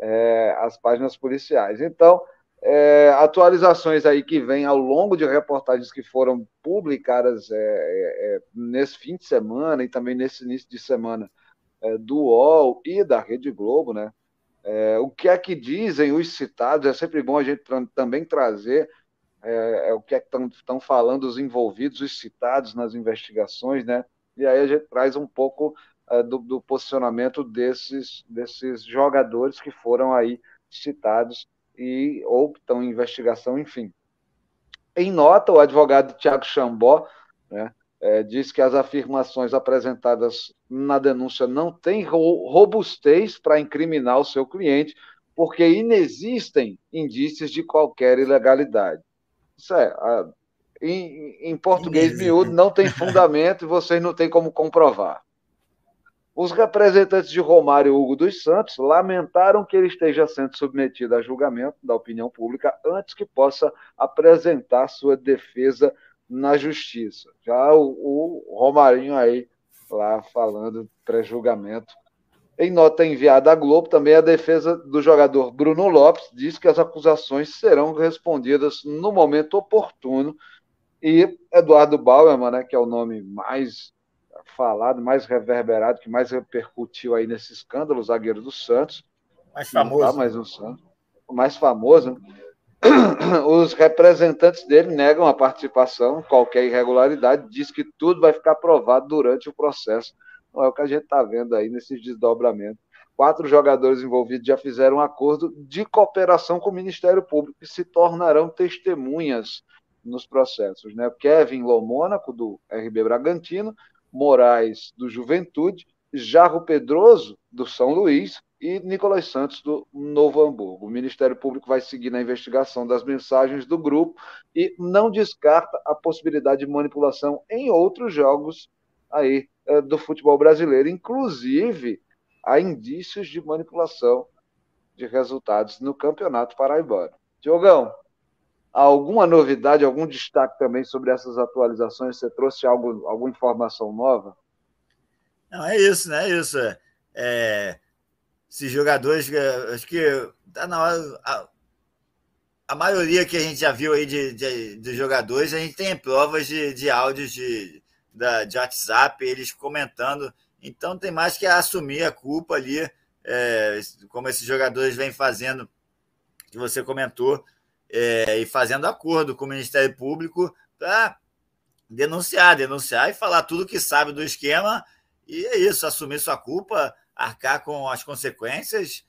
é, às páginas policiais. Então, é, atualizações aí que vêm ao longo de reportagens que foram publicadas é, é, é, nesse fim de semana e também nesse início de semana do UOL e da Rede Globo, né? o que é que dizem os citados? É sempre bom a gente também trazer o que é que estão falando os envolvidos, os citados nas investigações, né? e aí a gente traz um pouco do, do, posicionamento desses, desses jogadores que foram aí citados e ou estão em investigação, enfim. Em nota, o advogado Tiago Chambó né, é, diz que as afirmações apresentadas na denúncia não têm robustez para incriminar o seu cliente, porque inexistem indícios de qualquer ilegalidade. Isso é, a, em, em português miúdo, não tem fundamento e vocês não têm como comprovar. Os representantes de Romário Hugo dos Santos lamentaram que ele esteja sendo submetido a julgamento da opinião pública antes que possa apresentar sua defesa na justiça. Já o, o Romarinho aí lá falando pré-julgamento. Em nota enviada à Globo, também a defesa do jogador Bruno Lopes diz que as acusações serão respondidas no momento oportuno e Eduardo Bauerman, né, que é o nome mais falado, mais reverberado, que mais repercutiu aí nesse escândalo, o zagueiro do Santos. Mais famoso. Tá mais um Santos. O mais famoso. *clears throat* Os representantes dele negam a participação, qualquer irregularidade, diz que tudo vai ficar provado durante o processo. Não é o que a gente está vendo aí nesses desdobramentos. Quatro jogadores envolvidos já fizeram um acordo de cooperação com o Ministério Público e se tornarão testemunhas nos processos. Né? Kevin Lomônaco, do RB Bragantino, Moraes, do Juventude, Jarro Pedroso, do São Luís, e Nicolas Santos, do Novo Hamburgo. O Ministério Público vai seguir na investigação das mensagens do grupo e não descarta a possibilidade de manipulação em outros jogos aí é, do futebol brasileiro. Inclusive, há indícios de manipulação de resultados no Campeonato Paraibano. Diogão, alguma novidade, algum destaque também sobre essas atualizações? Você trouxe algo, alguma informação nova? Não, é isso, né? É isso. É, esses jogadores, acho que tá na hora. A, a, maioria que a gente já viu aí de, de, de jogadores, a gente tem provas de, de áudios de, da, de WhatsApp, eles comentando. Então tem mais que assumir a culpa ali, é, como esses jogadores vêm fazendo, que você comentou, é, e fazendo acordo com o Ministério Público para denunciar, denunciar e falar tudo que sabe do esquema. E é isso, assumir sua culpa, arcar com as consequências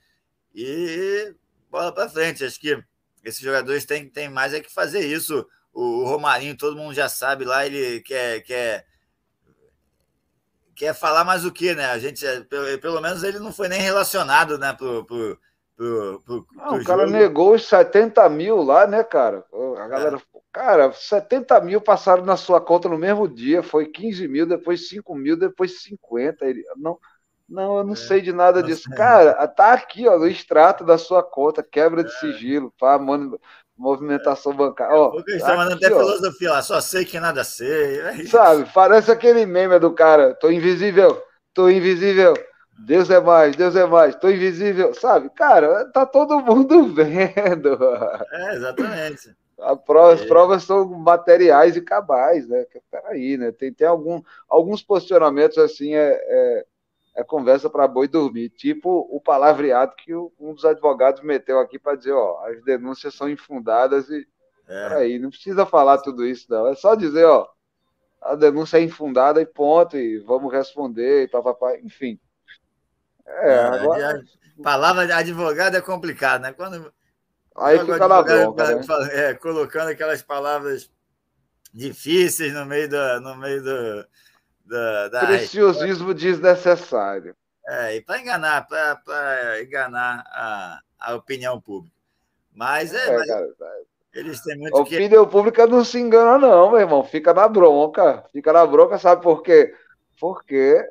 e bola para frente. Acho que esses jogadores têm, têm mais é que fazer isso. O, Romarinho, todo mundo já sabe lá, ele quer, quer, quer falar mais o que, né? A gente, pelo, pelo menos ele não foi nem relacionado né, pro, pro, pro, pro, pro o cara negou os 70 mil lá, né, cara? A galera, é. cara, 70 mil passaram na sua conta no mesmo dia, foi 15 mil, depois 5 mil, depois 50. Ele, não, não, eu não é. sei de nada disso. Cara, tá aqui, ó, no extrato da sua conta, quebra de é. sigilo, pá, mano, movimentação bancária. Ó, está mandando até filosofia lá, só sei que nada sei. É Sabe, parece aquele meme do cara, tô invisível, tô invisível. Deus é mais, Deus é mais, tô invisível, sabe? Cara, tá todo mundo *laughs* vendo. É, exatamente. Prova, as provas são materiais e cabais, né? Peraí, né? Tem, tem algum, alguns posicionamentos assim, é, é, é conversa para boi dormir. Tipo o palavreado que o, um dos advogados meteu aqui para dizer, ó, as denúncias são infundadas e. É. Peraí, não precisa falar tudo isso, não. É só dizer, ó, a denúncia é infundada e ponto, e vamos responder, e papapá, enfim. É, agora... Palavra de advogado é complicado, né? Quando Aí fica na bronca, né? é, colocando aquelas palavras difíceis no meio do, no meio do, da, da preciosismo desnecessário. É, e para enganar, para enganar a, a opinião pública. Mas é, é mas cara, eles têm muito a opinião pública não se engana não, meu irmão, fica na bronca, fica na bronca, sabe por quê? porque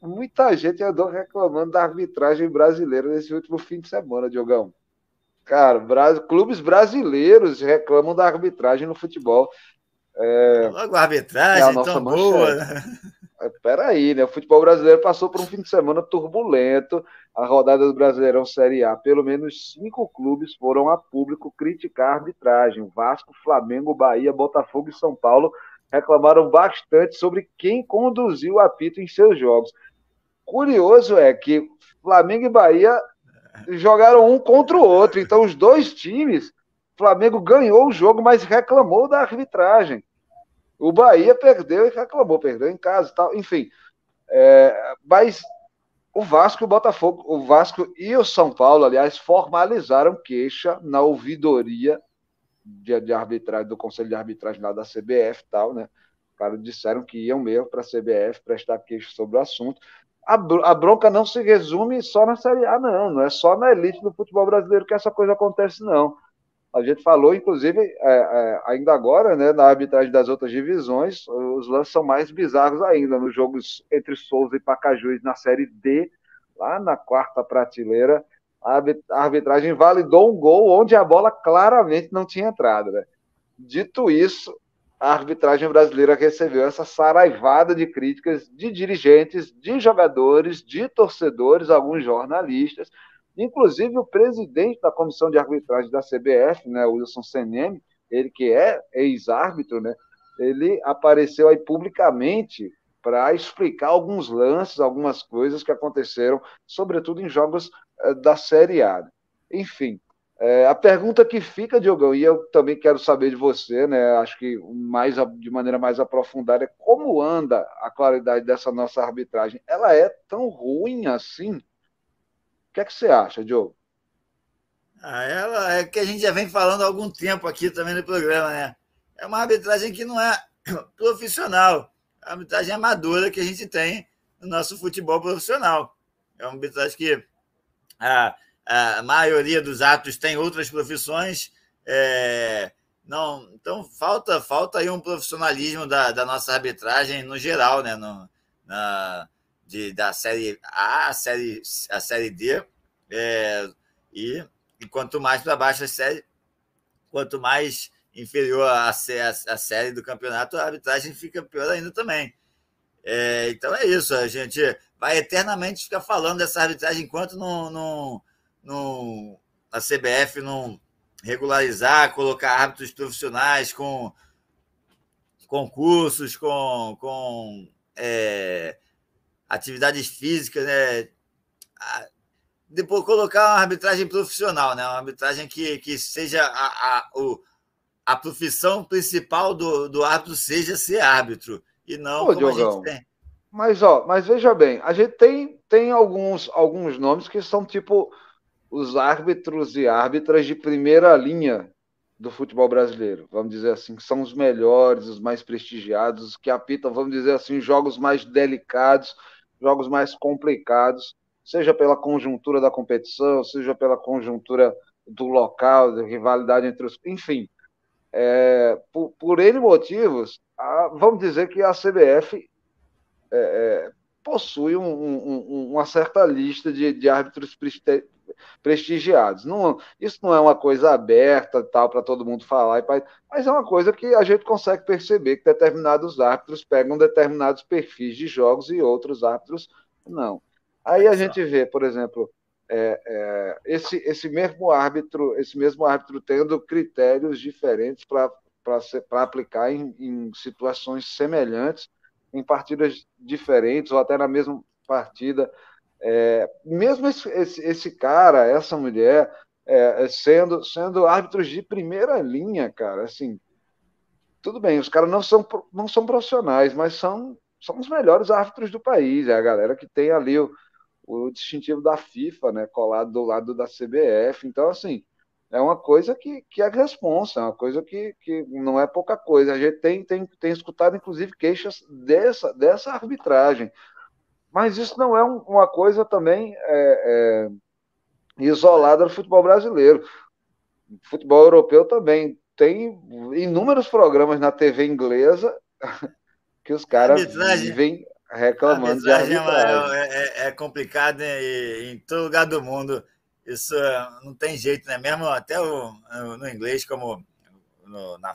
muita gente andou reclamando da arbitragem brasileira nesse último fim de semana, Diogão. Cara, bra... clubes brasileiros reclamam da arbitragem no futebol. É... Logo a arbitragem, é a nossa tão boa. Né? Peraí, né? O futebol brasileiro passou por um fim de semana turbulento. A rodada do Brasileirão Série A, pelo menos cinco clubes foram a público criticar a arbitragem. Vasco, Flamengo, Bahia, Botafogo e São Paulo reclamaram bastante sobre quem conduziu o apito em seus jogos. Curioso é que Flamengo e Bahia jogaram um contra o outro. Então, os dois times, Flamengo ganhou o jogo, mas reclamou da arbitragem. O Bahia perdeu e reclamou, perdeu em casa e tal, enfim. É, mas o Vasco e o Botafogo, o Vasco e o São Paulo, aliás, formalizaram queixa na ouvidoria de, de arbitragem, do Conselho de Arbitragem lá da CBF e tal, né? Cara, disseram que iam mesmo para a CBF prestar queixa sobre o assunto. A, a bronca não se resume só na Série A, não. Não é só na elite do futebol brasileiro que essa coisa acontece, não. A gente falou, inclusive, é, é, ainda agora, né, na arbitragem das outras divisões, os lances são mais bizarros ainda. Nos jogos entre Souza e Pacajus na Série D, lá na quarta prateleira, a arbitragem validou um gol onde a bola claramente não tinha entrado. Né? Dito isso, a arbitragem brasileira recebeu essa saraivada de críticas de dirigentes, de jogadores, de torcedores, alguns jornalistas, Inclusive, o presidente da comissão de arbitragem da CBF, né, Wilson Seneme, ele que é ex-árbitro, né, ele apareceu aí publicamente para explicar alguns lances, algumas coisas que aconteceram, sobretudo em jogos eh, da Série A. Enfim, é, a pergunta que fica, Diogão, e eu também quero saber de você, né? Acho que mais de maneira mais aprofundada, é como anda a qualidade dessa nossa arbitragem? Ela é tão ruim assim? que é que você acha, Diogo? Ah, ela é que a gente já vem falando há algum tempo aqui também no programa, né? É uma arbitragem que não é *coughs* profissional, é uma arbitragem amadora que a gente tem no nosso futebol profissional. É uma arbitragem que a, a maioria dos atos tem outras profissões. É, não, então falta falta aí um profissionalismo da, da nossa arbitragem no geral, né? No, na, de, da série A, a série, a série D, é, e, e quanto mais para baixo a série, quanto mais inferior a, a, a, série do campeonato, a arbitragem fica pior ainda também. É, então é isso, a gente vai eternamente ficar falando dessa arbitragem enquanto não, não, não, a CBF não regularizar, colocar árbitros profissionais com concursos, com, com é, atividades físicas, né? Depois colocar uma arbitragem profissional, né? Uma arbitragem que, que seja a, a, o, a profissão principal do, do árbitro seja ser árbitro e não Pô, como Diogão, a gente tem. Mas, ó, mas veja bem, a gente tem, tem alguns, alguns nomes que são tipo os árbitros e árbitras de primeira linha do futebol brasileiro, vamos dizer assim, que são os melhores, os mais prestigiados, os que apitam, vamos dizer assim, jogos mais delicados, jogos mais complicados, seja pela conjuntura da competição, seja pela conjuntura do local, de rivalidade entre os. Enfim, é, por, por motivos, a, vamos dizer que a CBF é, é, possui um, um, uma certa lista de, de árbitros prestigiados. Não, isso não é uma coisa aberta tal para todo mundo falar, mas é uma coisa que a gente consegue perceber que determinados árbitros pegam determinados perfis de jogos e outros árbitros não. Aí a gente vê, por exemplo, é, é, esse, esse mesmo árbitro, esse mesmo árbitro tendo critérios diferentes para aplicar em, em situações semelhantes, em partidas diferentes ou até na mesma partida é, mesmo esse, esse, esse, cara, essa mulher, é, é, sendo, sendo árbitros de primeira linha, cara, assim, tudo bem, os caras não são, não são profissionais, mas são, são os melhores árbitros do país, é a galera que tem ali o, o distintivo da FIFA, né, colado do lado da CBF, então, assim, é uma coisa que, que é responsa, é uma coisa que, que não é pouca coisa. A gente tem, tem, tem escutado, inclusive, queixas dessa, dessa arbitragem. Mas isso não é um, uma coisa também é, é, isolada do futebol brasileiro. O futebol europeu também tem inúmeros programas na TV inglesa *laughs* que os caras vivem reclamando de arbitragem. É, é, é complicado em, em todo lugar do mundo. Isso não tem jeito, né? Mesmo até o, no inglês, como no, na,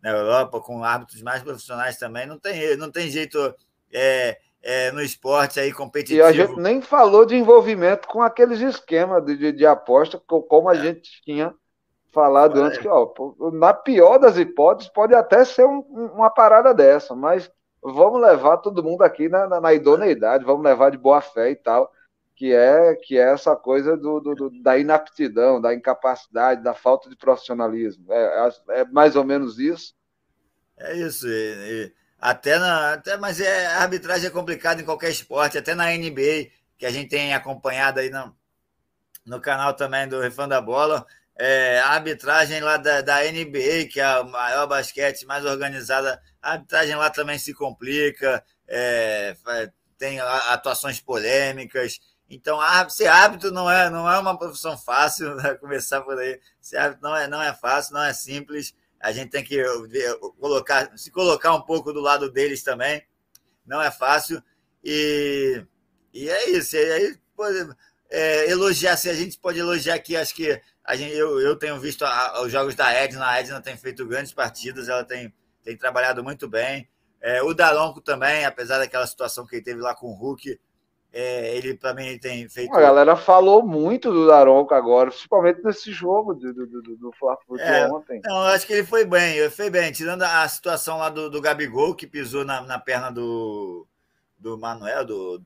na Europa, com árbitros mais profissionais também, não tem, não tem jeito é, é, no esporte aí competitivo. E a gente nem falou de envolvimento com aqueles esquemas de, de, de aposta, como a é. gente tinha falado antes, que ó, na pior das hipóteses, pode até ser um, uma parada dessa, mas vamos levar todo mundo aqui na, na, na, idoneidade, vamos levar de boa fé e tal, que é que é essa coisa do, do, do da inaptidão, da incapacidade, da falta de profissionalismo. É, é, é mais ou menos isso. É isso. E, e, até na, até, mas é, a arbitragem é complicada em qualquer esporte, até na NBA, que a gente tem acompanhado aí no, no canal também do Refã da Bola. É, a arbitragem lá da, da NBA, que é a maior basquete mais organizada a arbitragem lá também se complica, é, tem atuações polêmicas. Então, ser árbitro não é, não é uma profissão fácil, *laughs* né? começar por aí. Ser árbitro não é, não é fácil, não é simples. A gente tem que colocar, se colocar um pouco do lado deles também. Não é fácil. E, e é isso. E aí, pode, é, elogiar, se a gente pode elogiar aqui, acho que a gente, eu, eu tenho visto a, os jogos da Edna. A Edna tem feito grandes partidas, ela tem tem trabalhado muito bem. É, o Daronco também, apesar daquela situação que ele teve lá com o Hulk, é, ele também tem feito. A galera falou muito do Daronco agora, principalmente nesse jogo do, do, do, do Fla-Flu é, ontem. Não, eu acho que ele foi bem, ele foi bem, tirando a situação lá do, do Gabigol, que pisou na, na perna do, do Manuel, do, do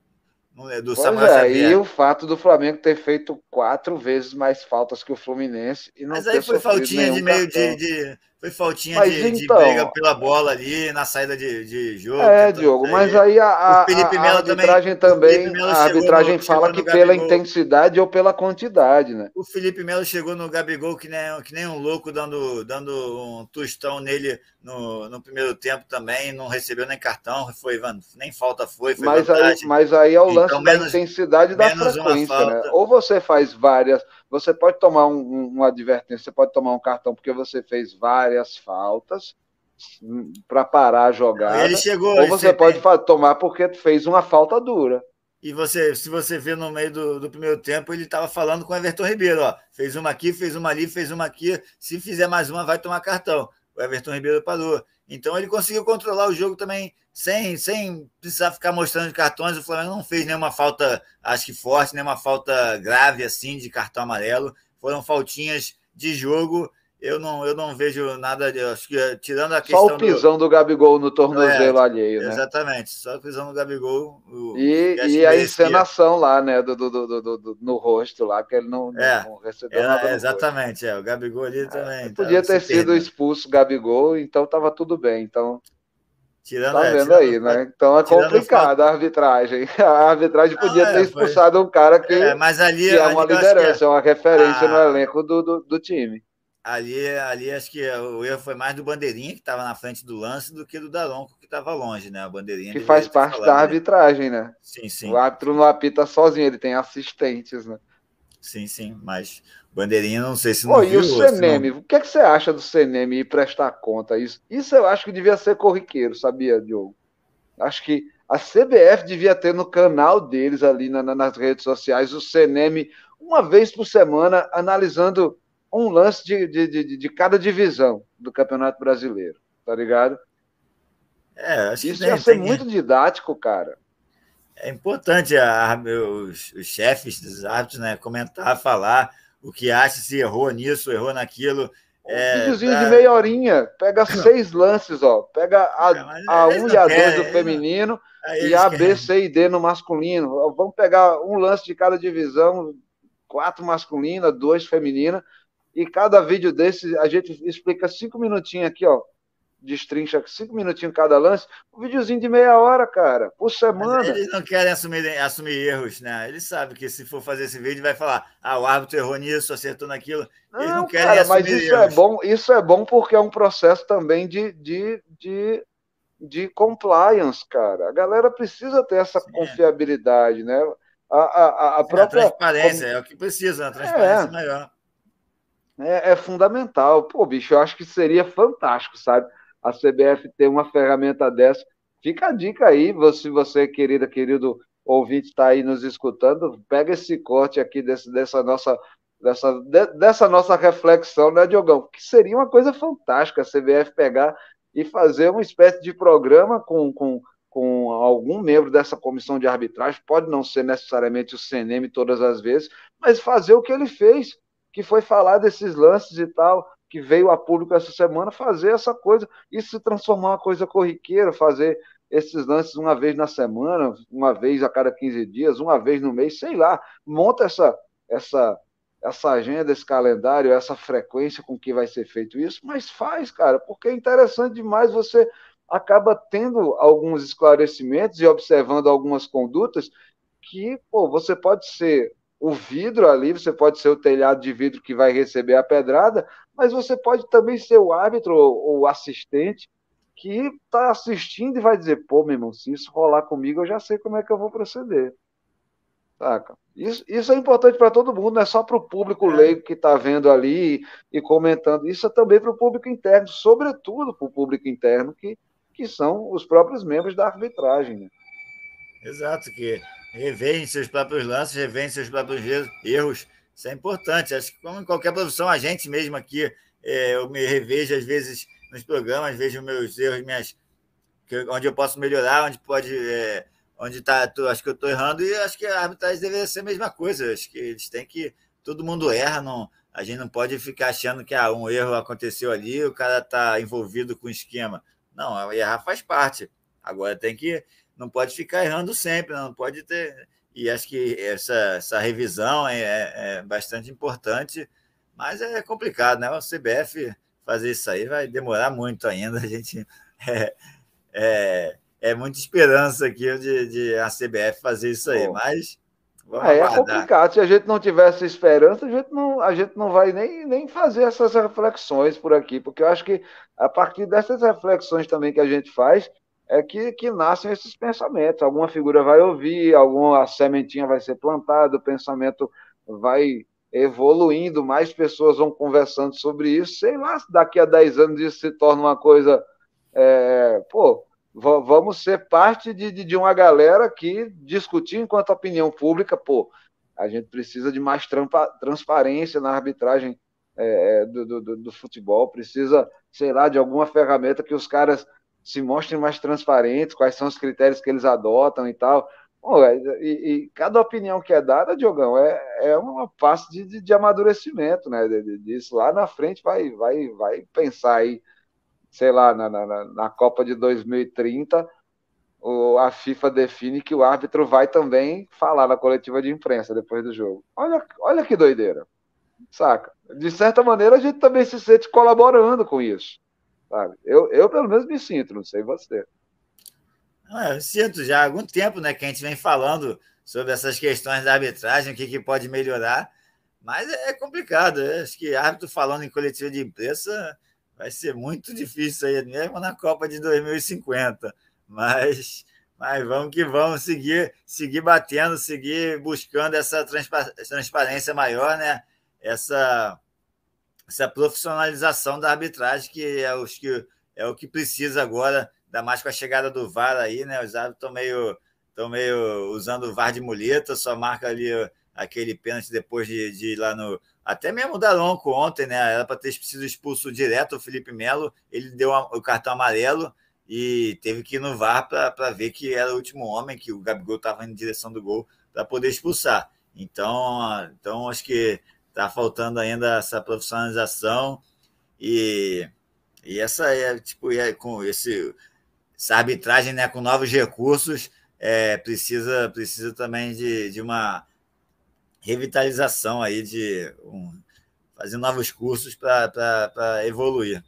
pois Samuel é, Xavier. E o fato do Flamengo ter feito quatro vezes mais faltas que o Fluminense e não Mas aí foi faltinha de meio de, de, foi faltinha de, então, de, briga pela bola ali na saída de, de jogo. É, Diogo, aí, mas aí a, a, a arbitragem também, também a arbitragem no, fala que pela intensidade ou pela quantidade, né? O Felipe Melo chegou no Gabigol que nem, que nem um louco dando, dando um tostão nele no, no primeiro tempo também, não recebeu nem cartão, foi nem falta foi, foi mas aí, mas aí é o lance então, da menos, intensidade da frequência, né? Ou você faz várias você pode tomar um, um, uma advertência, você pode tomar um cartão porque você fez várias faltas hum, para parar a jogada. Ele chegou, ou você pode tem... tomar porque fez uma falta dura. E você, se você vê no meio do, do primeiro tempo, ele estava falando com o Everton Ribeiro, ó, fez uma aqui, fez uma ali, fez uma aqui, se fizer mais uma vai tomar cartão. O Everton Ribeiro parou. Então ele conseguiu controlar o jogo também sem, sem precisar ficar mostrando cartões. O Flamengo não fez nenhuma falta, acho que forte, nenhuma falta grave assim de cartão amarelo. Foram faltinhas de jogo eu não, eu não vejo nada de. Acho que tirando a questão. Só o pisão do, do Gabigol no tornozelo é, alheio, né? Exatamente, só o pisão do Gabigol. O, e, e a encenação lá, né? Do, do, do, do, no rosto lá, que ele não, é, não recebeu nada. Exatamente, é. O Gabigol ali é, também. Tá, podia ter sido expulso o Gabigol, então estava tudo bem. Então. Tirando, tá vendo tirando, aí, né? Então é complicado a arbitragem. *laughs* A arbitragem podia não, ter expulsado foi... um cara que, é, mas ali, que é uma liderança, é uma referência no elenco do, do, do time. Ali, ali acho que o erro foi mais do Bandeirinha, que estava na frente do lance, do que do Daronco, que estava longe, né? A Bandeirinha. Que faz parte falado, da né? arbitragem, né? Sim, sim. O árbitro não apita sozinho, ele tem assistentes, né? Sim, sim, mas Bandeirinha não sei se não. Pô, viu, e o Seneme, o que, é que você acha do Seneme ir prestar conta? Isso, isso eu acho que devia ser corriqueiro, sabia, Diogo? Acho que a CBF devia ter no canal deles ali na, nas redes sociais o Seneme uma vez por semana analisando um lance de, de, de, de cada divisão do Campeonato Brasileiro, tá ligado? É, acho Isso que ia ser tem... muito didático, cara. É importante a, a, os, os, chefes dos árbitros né, comentar, falar o que acha, se errou nisso, errou naquilo. É, um videozinho pra... de meia horinha, pega seis lances, ó. Pega a, é, a 1 e a 2 do feminino e a B, C e D no masculino. Vamos pegar um lance de cada divisão, quatro masculina, dois feminina, e cada vídeo desse a gente explica cinco minutinhos aqui, ó. Destrincha cinco minutinhos cada lance, um videozinho de meia hora, cara, por semana. Mas eles não querem assumir, assumir erros, né? Eles sabem que se for fazer esse vídeo, vai falar: ah, o árbitro errou nisso, acertou naquilo. Eles não, não querem cara, assumir mas isso é erros. é bom, isso é bom porque é um processo também de, de, de, de compliance, cara. A galera precisa ter essa Sim. confiabilidade, né? A, a, a, própria. A transparência, é o que precisa, a transparência é. maior é, é, fundamental. Pô, bicho, eu acho que seria fantástico, sabe? A CBF ter uma ferramenta dessa fica a dica aí, se você, querida, querido ouvinte, está aí nos escutando, pega esse corte aqui desse, dessa nossa dessa, de, dessa nossa reflexão, né, Diogão? Que seria uma coisa fantástica a CBF pegar e fazer uma espécie de programa com, com, com algum membro dessa comissão de arbitragem, pode não ser necessariamente o CNM todas as vezes, mas fazer o que ele fez, que foi falar desses lances e tal, que veio a público essa semana, fazer essa coisa, isso se transformar uma coisa corriqueira, fazer esses lances uma vez na semana, uma vez a cada 15 dias, uma vez no mês, sei lá, monta essa, essa, essa agenda, esse calendário, essa frequência com que vai ser feito isso, mas faz, cara, porque é interessante demais você acaba tendo alguns esclarecimentos e observando algumas condutas que, pô, você pode ser o vidro ali, você pode ser o telhado de vidro que vai receber a pedrada, mas você pode também ser o árbitro ou assistente que está assistindo e vai dizer, pô, meu irmão, se isso rolar comigo, eu já sei como é que eu vou proceder. Saca? Isso, isso é importante para todo mundo, não é só para o público é. leigo que está vendo ali e, comentando. Isso é também para o público interno, sobretudo para o público interno, que, que são os próprios membros da arbitragem. Né? Exato, que revêem seus próprios lances, revêem seus próprios erros. Isso é importante. Acho que, como em qualquer profissão, a gente mesmo aqui, é, eu me revejo às vezes nos programas, vejo meus erros, minhas, onde eu posso melhorar, onde pode. É, onde tá, acho que eu estou errando, e acho que a arbitragem deveria ser a mesma coisa. Acho que eles têm que. Todo mundo erra, não, a gente não pode ficar achando que ah, um erro aconteceu ali, o cara está envolvido com o esquema. Não, errar faz parte. Agora tem que. Não pode ficar errando sempre, não pode ter. E acho que essa, essa revisão é, é, é bastante importante, mas é complicado, né? O CBF fazer isso aí vai demorar muito ainda. A gente *laughs* é, é, é muita esperança aqui de, de a CBF fazer isso aí, Bom, mas é, é, complicado. Se a gente não tivesse esperança, a gente não, a gente não vai nem, nem fazer essas reflexões por aqui, porque eu acho que a partir dessas reflexões também que a gente faz, é que, que nascem esses pensamentos. Alguma figura vai ouvir, alguma sementinha vai ser plantada, o pensamento vai evoluindo, mais pessoas vão conversando sobre isso. Sei lá, daqui a 10 anos isso se torna uma coisa. É, pô, vamos ser parte de, de, de, uma galera que discutir enquanto opinião pública, pô, a gente precisa de mais transparência na arbitragem é, é do, do, do, futebol, precisa, sei lá, de alguma ferramenta que os caras se mostrem mais transparentes, quais são os critérios que eles adotam e tal. É, e, e, cada opinião que é dada, Diogão, é, é uma passo de, de, de amadurecimento, né? Disso lá na frente vai, vai, vai pensar aí, sei lá, na, na, na Copa de 2030, o, a FIFA define que o árbitro vai também falar na coletiva de imprensa depois do jogo. Olha, olha que doideira, saca? De certa maneira, a gente também se sente colaborando com isso, sabe? Eu, eu pelo menos me sinto, não sei você. Ah, eu sinto já há algum tempo né, que a gente vem falando sobre essas questões da arbitragem, o que, que pode melhorar, mas é complicado. Eu acho que árbitro falando em coletiva de imprensa vai ser muito difícil aí, mesmo na Copa de 2050. Mas, mas vamos que vamos seguir, seguir batendo, seguir buscando essa transparência maior, né? essa, essa profissionalização da arbitragem, que é, os que é o que precisa agora ainda mais com a chegada do VAR aí, né? Os árbitros estão meio, estão meio usando o VAR de muleta, só marca ali aquele pênalti depois de, de ir lá no. Até mesmo o Daronco ontem, né? Era para ter sido expulso direto o Felipe Melo, ele deu o cartão amarelo e teve que ir no VAR para ver que era o último homem, que o Gabigol estava em direção do gol para poder expulsar. Então, então acho que está faltando ainda essa profissionalização e, e essa é tipo é, com esse essa arbitragem né, com novos recursos é, precisa, precisa também de, de uma revitalização aí, de um, fazer novos cursos para evoluir.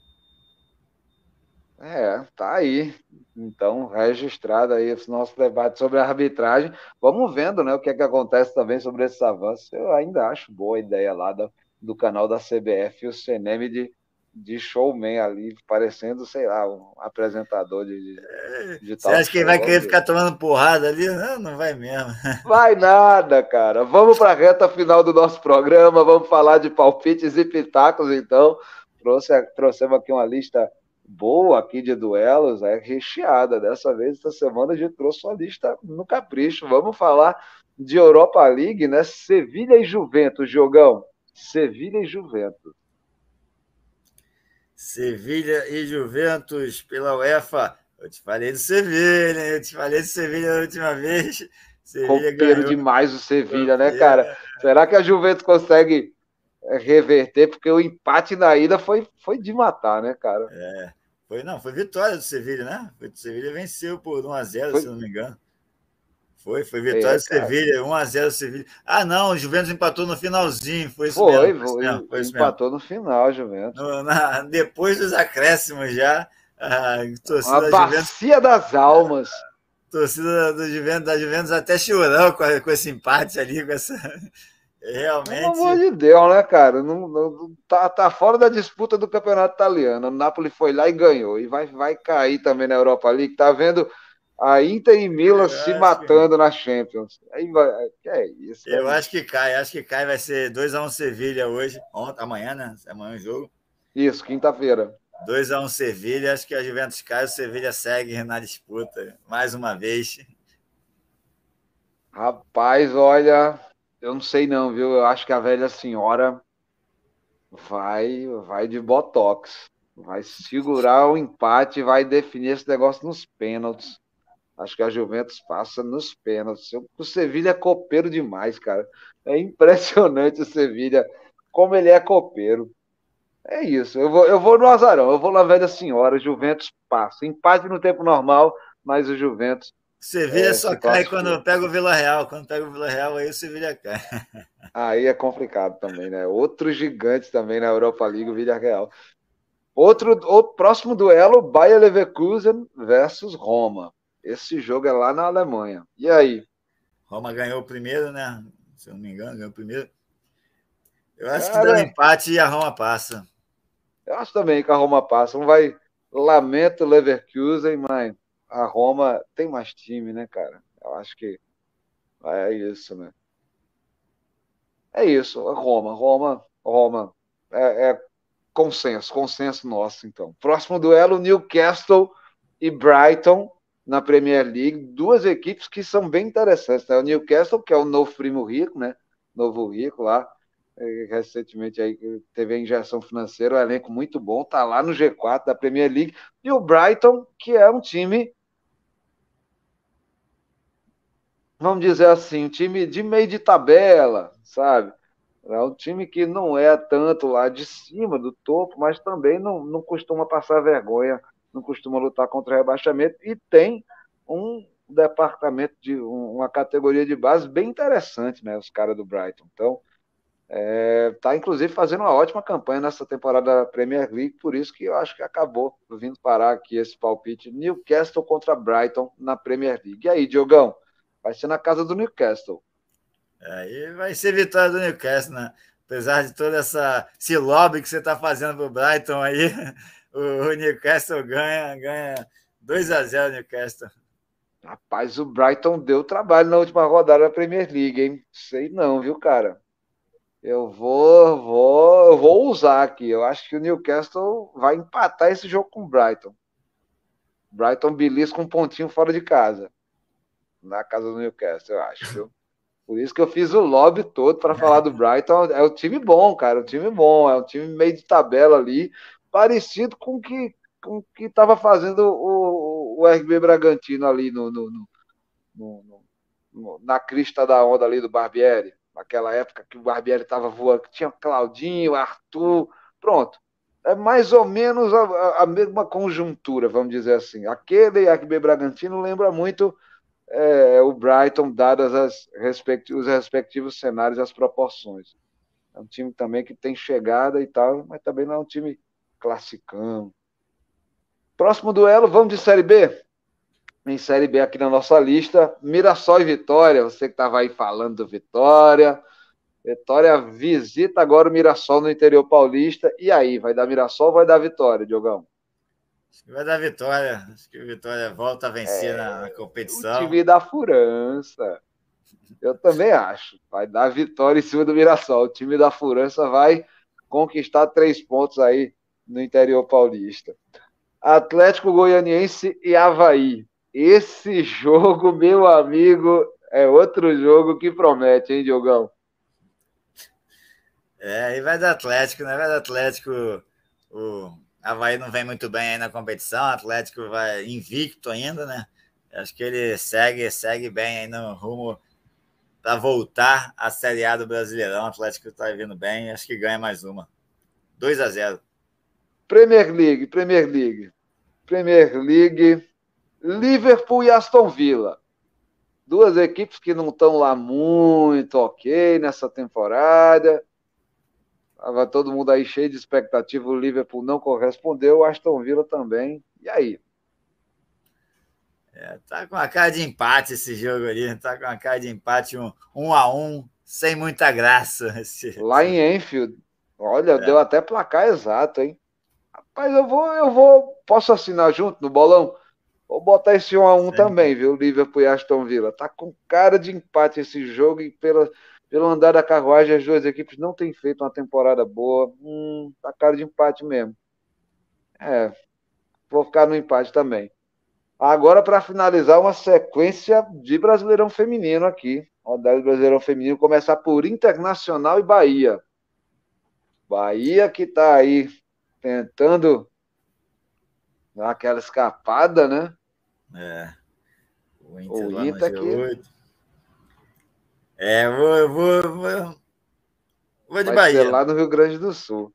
É, tá aí. Então, registrado aí esse nosso debate sobre a arbitragem. Vamos vendo né, o que, é que acontece também sobre esses avanços. Eu ainda acho boa a ideia lá do, do canal da CBF e o CNM de de showman ali, parecendo, sei lá, um apresentador de, de, de Você acha que ele vai querer ficar tomando porrada ali? Não, não vai mesmo. *laughs* Vai nada, cara. Vamos para a reta final do nosso programa, vamos falar de palpites e pitacos, então. Trouxe, trouxemos aqui uma lista boa aqui de duelos, é recheada. Dessa vez, essa semana, a gente trouxe uma lista no capricho. Vamos falar de Europa League, né? Sevilha e Juventus, jogão. Sevilha e Juventus. Sevilha e Juventus pela UEFA. Eu te falei do Sevilha, eu te falei do Sevilha na última vez. Ganhou. demais o Sevilha, né, cara? Será que a Juventus consegue é, reverter? Porque o empate na ida foi, foi de matar, né, cara? É. Foi, não, foi vitória do Sevilha, né? O Sevilha venceu por 1x0, se não me engano. Foi, foi vitória é, do Sevilha, 1x0 do Sevilha. Ah, não, o Juventus empatou no finalzinho, foi isso foi, mesmo. Foi, mesmo, foi empatou mesmo. no final, Juventus. No, na, depois dos acréscimos já, a torcida a bacia Juventus, das almas. A torcida do Juventus, da Juventus até chorou com, com esse empate ali, com essa... Realmente. Pelo amor de Deus, né, cara? Não, não, tá, tá fora da disputa do campeonato italiano. O Napoli foi lá e ganhou. E vai, vai cair também na Europa League. Tá vendo a Inter e Milan se matando que... na Champions. Aí vai, é isso. Eu acho que cai, acho que cai, vai ser 2x1 um Sevilha hoje, ontem, amanhã, né? Amanhã é o jogo. Isso, quinta-feira. 2x1 um Sevilha, acho que a Juventus cai, o Sevilha segue na disputa, mais uma vez. Rapaz, olha, eu não sei não, viu? Eu acho que a velha senhora vai, vai de botox. Vai segurar o empate, vai definir esse negócio nos pênaltis. Acho que a Juventus passa nos pênaltis. O Sevilha é copeiro demais, cara. É impressionante o Sevilha, como ele é copeiro. É isso. Eu vou, eu vou no azarão, eu vou na velha senhora. Juventus passa. Empate no tempo normal, mas o Juventus. Sevilha é, só cai quando pega o Vila Real. Quando pega o Vila Real, aí o Sevilha cai. Aí é complicado também, né? Outro gigante também na Europa League, o Vila Real. Outro, outro próximo duelo, Bayer Leverkusen versus Roma. Esse jogo é lá na Alemanha. E aí? Roma ganhou o primeiro, né? Se eu não me engano, ganhou o primeiro. Eu acho Cara, que dando empate e a Roma passa. Eu acho também que a Roma passa. Não vai. Lamento Leverkusen, mas a Roma tem mais time, né, cara? Eu acho que é isso, né? É isso. Roma, Roma, Roma. É, é consenso, consenso nosso, então. Próximo duelo: Newcastle e Brighton na Premier League, duas equipes que são bem interessantes. Né? O Newcastle, que é o novo primo rico, né? Novo rico lá. É, recentemente aí teve a injeção financeira, um elenco muito bom, tá lá no G4 da Premier League. E o Brighton, que é um time. Vamos dizer assim, um time de meio de tabela, sabe? É um time que não é tanto lá de cima do topo, mas também não, não costuma passar vergonha não costuma lutar contra rebaixamento e tem um departamento de uma categoria de base bem interessante, né? Os caras do Brighton. Então, é, tá inclusive fazendo uma ótima campanha nessa temporada da Premier League, por isso que eu acho que acabou vindo parar aqui esse palpite Newcastle contra Brighton na Premier League. E aí, Diogão? Vai ser na casa do Newcastle. Aí vai ser vitória do Newcastle, né? Apesar de toda essa esse lobby que você está fazendo pro Brighton aí, *laughs* o Newcastle ganha, ganha 2 a 0 Newcastle. Rapaz, o Brighton deu trabalho na última rodada da Premier League, hein? Sei não, viu, cara? Eu vou, vou, eu vou usar aqui. Eu acho que o Newcastle vai empatar esse jogo com o Brighton. Brighton belisca um pontinho fora de casa. Na casa do Newcastle, eu acho, viu? Por isso que eu fiz o lobby todo para falar do Brighton. É um time bom, cara. É um time bom. É um time meio de tabela ali parecido com que, o que estava fazendo o, o RB Bragantino ali no, no, no, no, na crista da onda ali do Barbieri, naquela época que o Barbieri estava voando, tinha Claudinho, Arthur, pronto. É mais ou menos a, a mesma conjuntura, vamos dizer assim. Aquele RB Bragantino lembra muito é, o Brighton, dadas as respect os respectivos cenários e as proporções. É um time também que tem chegada e tal, mas também não é um time classicão. Próximo duelo, vamos de Série B? Em Série B aqui na nossa lista, Mirassol e Vitória. Você que estava aí falando do Vitória. Vitória visita agora o Mirassol no interior paulista. E aí, vai dar Mirassol ou vai dar Vitória, Diogão? Acho que vai dar Vitória. Acho que o Vitória volta a vencer é, na, competição. O time da Furança. Eu também acho. Vai dar vitória em cima do Mirassol. O time da Furança vai conquistar três pontos aí no interior paulista. Atlético Goianiense e Havaí. Esse jogo, meu amigo, é outro jogo que promete, hein, Diogão? É, aí vai do Atlético, né? Vai do Atlético. O Havaí não vem muito bem aí na competição, Atlético vai invicto ainda, né? Acho que ele segue, segue bem aí no rumo para voltar à Série A do Brasileirão. O Atlético está vindo bem, acho que ganha mais uma. 2 a 0 Premier League, Premier League. Premier League, Liverpool e Aston Villa. Duas equipes que não estão lá muito ok nessa temporada. Tava todo mundo aí cheio de expectativa. O Liverpool não correspondeu, o Aston Villa também. E aí? É, tá com a cara de empate esse jogo ali. Tá com a cara de empate, um, um a um, sem muita graça. *laughs* Esse, lá em Enfield. Olha, é. deu até placar exato, hein? Rapaz, eu vou, eu vou. Posso assinar junto no bolão? Vou botar esse 1 a 1 Sim. também, viu? Liverpool e Aston Villa. Tá com cara de empate esse jogo e pela, pelo andar da carruagem, as duas equipes não têm feito uma temporada boa. Hum, tá cara de empate mesmo. É, vou ficar no empate também. Agora, para finalizar, uma sequência de Brasileirão Feminino aqui. Rodada do Brasileirão Feminino começar por Internacional e Bahia. Bahia que está aí tentando dar aquela escapada, né? É. O Inter, o Inter aqui. É, vou, vou, vou, vou de Vai Bahia. lá no Rio Grande do Sul.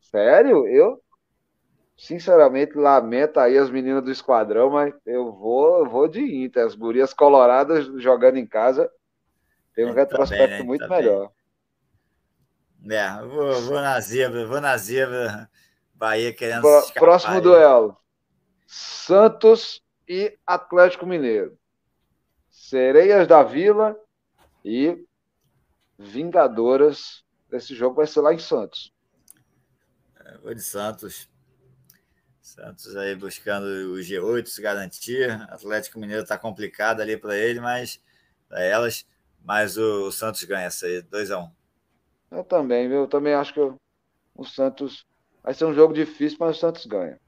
Sério? Eu, sinceramente, lamento aí as meninas do esquadrão, mas eu vou, eu vou de Inter. As gurias coloradas jogando em casa tem um retrospecto bem, né? muito melhor. Bem. É, vou, vou na zebra, vou na zebra. Bahia querendo Pro, Próximo aí. duelo. Santos e Atlético Mineiro. Sereias da Vila e Vingadoras desse jogo vai ser lá em Santos. É, vou de Santos. Santos aí buscando o G8, se garantir. Atlético Mineiro está complicado ali para ele, mas para elas. Mas o, o, Santos ganha essa aí, 2x1. Um. Eu também, viu? Eu também acho que o, o Santos vai ser um jogo difícil, mas o Santos ganha.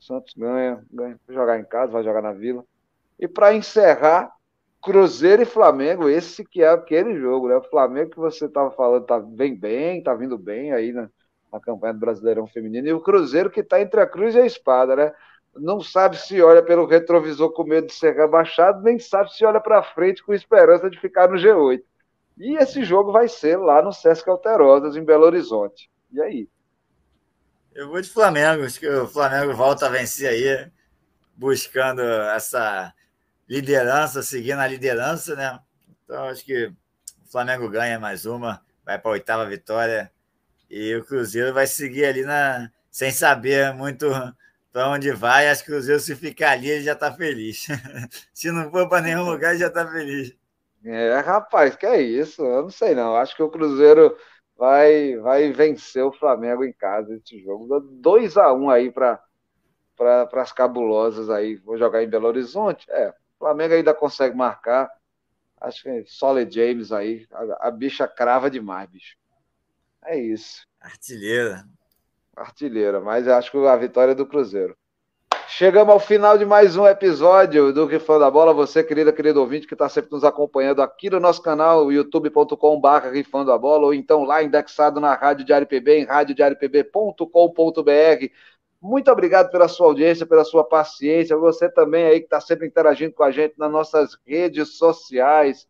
O Santos ganha, ganha. Vai jogar em casa, vai jogar na Vila. E para encerrar, Cruzeiro e Flamengo, esse que é aquele jogo, né? O Flamengo que você estava falando tá bem bem, tá vindo bem aí na, na campanha do Brasileirão Feminino, e o Cruzeiro que está entre a cruz e a espada, né? Não sabe se olha pelo retrovisor com medo de ser rebaixado, nem sabe se olha para frente com esperança de ficar no G8. E esse jogo vai ser lá no Sesc Alterosas, em Belo Horizonte. E aí? Eu vou de Flamengo, acho que o Flamengo volta a vencer aí, buscando essa liderança, seguindo a liderança, né? Então, acho que o Flamengo ganha mais uma, vai para a oitava vitória e o Cruzeiro vai seguir ali na, sem saber muito para onde vai. Acho que o Cruzeiro, se ficar ali, ele já está feliz. *laughs* se não for para nenhum *laughs* lugar, ele já está feliz. É, rapaz, que é isso? Eu não sei, não. Acho que o Cruzeiro vai, vai vencer o Flamengo em casa esse jogo. 2 a 1 um aí para as cabulosas aí. Vou jogar em Belo Horizonte? É, o Flamengo ainda consegue marcar. Acho que é Solid James aí. A, a, bicha crava demais, bicho. É isso. Artilheira. Artilheira, mas acho que a vitória é do Cruzeiro. Chegamos ao final de mais um episódio do Rifando da Bola. Você, querida, querido ouvinte, que está sempre nos acompanhando aqui no nosso canal, youtube.com.br Rifando a Bola, ou então lá indexado na Rádio Diário PB, em radiodiariopb.com.br. Muito obrigado pela sua audiência, pela sua paciência. Você também aí que está sempre interagindo com a gente nas nossas redes sociais.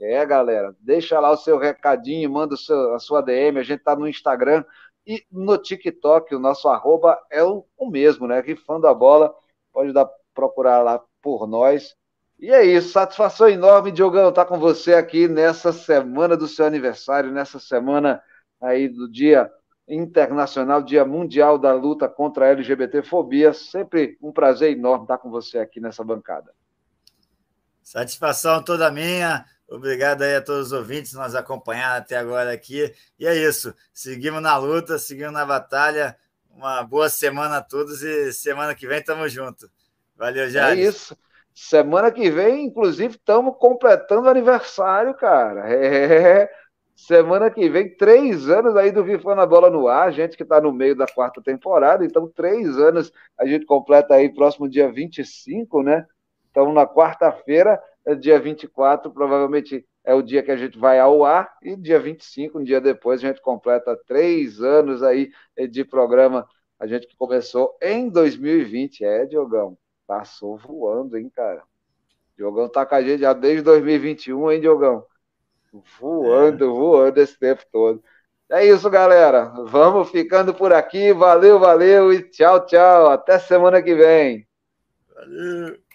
É, galera, deixa lá o seu recadinho, manda a sua DM. A gente está no Instagram e no TikTok. O nosso arroba é o, o mesmo, né? Rifando a bola. Pode dar procurar lá por nós. E é isso, satisfação enorme, Diogão, estar tá com você aqui nessa semana do seu aniversário, nessa semana aí do dia Internacional, Dia Mundial da Luta contra a LGBTfobia. Sempre um prazer enorme estar com você aqui nessa bancada. Satisfação toda minha. Obrigado aí a todos os ouvintes que nos acompanharam até agora aqui. E é isso. Seguimos na luta, seguimos na batalha. Uma boa semana a todos e semana que vem estamos juntos. Valeu, Jair. É isso. Semana que vem, inclusive, estamos completando aniversário, cara. É Semana que vem, três anos aí do Vifando a Bola no ar, gente que está no meio da quarta temporada, então três anos a gente completa aí próximo dia 25, né? Então na quarta-feira, é dia 24, provavelmente é o dia que a gente vai ao ar, e dia 25, um dia depois, a gente completa três anos aí de programa. A gente que começou em 2020, é, Diogão, passou voando, hein, cara? Diogão tá com a gente já desde 2021, hein, Diogão? Voando, é. voando esse tempo todo. É isso, galera. Vamos ficando por aqui. Valeu, valeu e tchau, tchau. Até semana que vem. Valeu.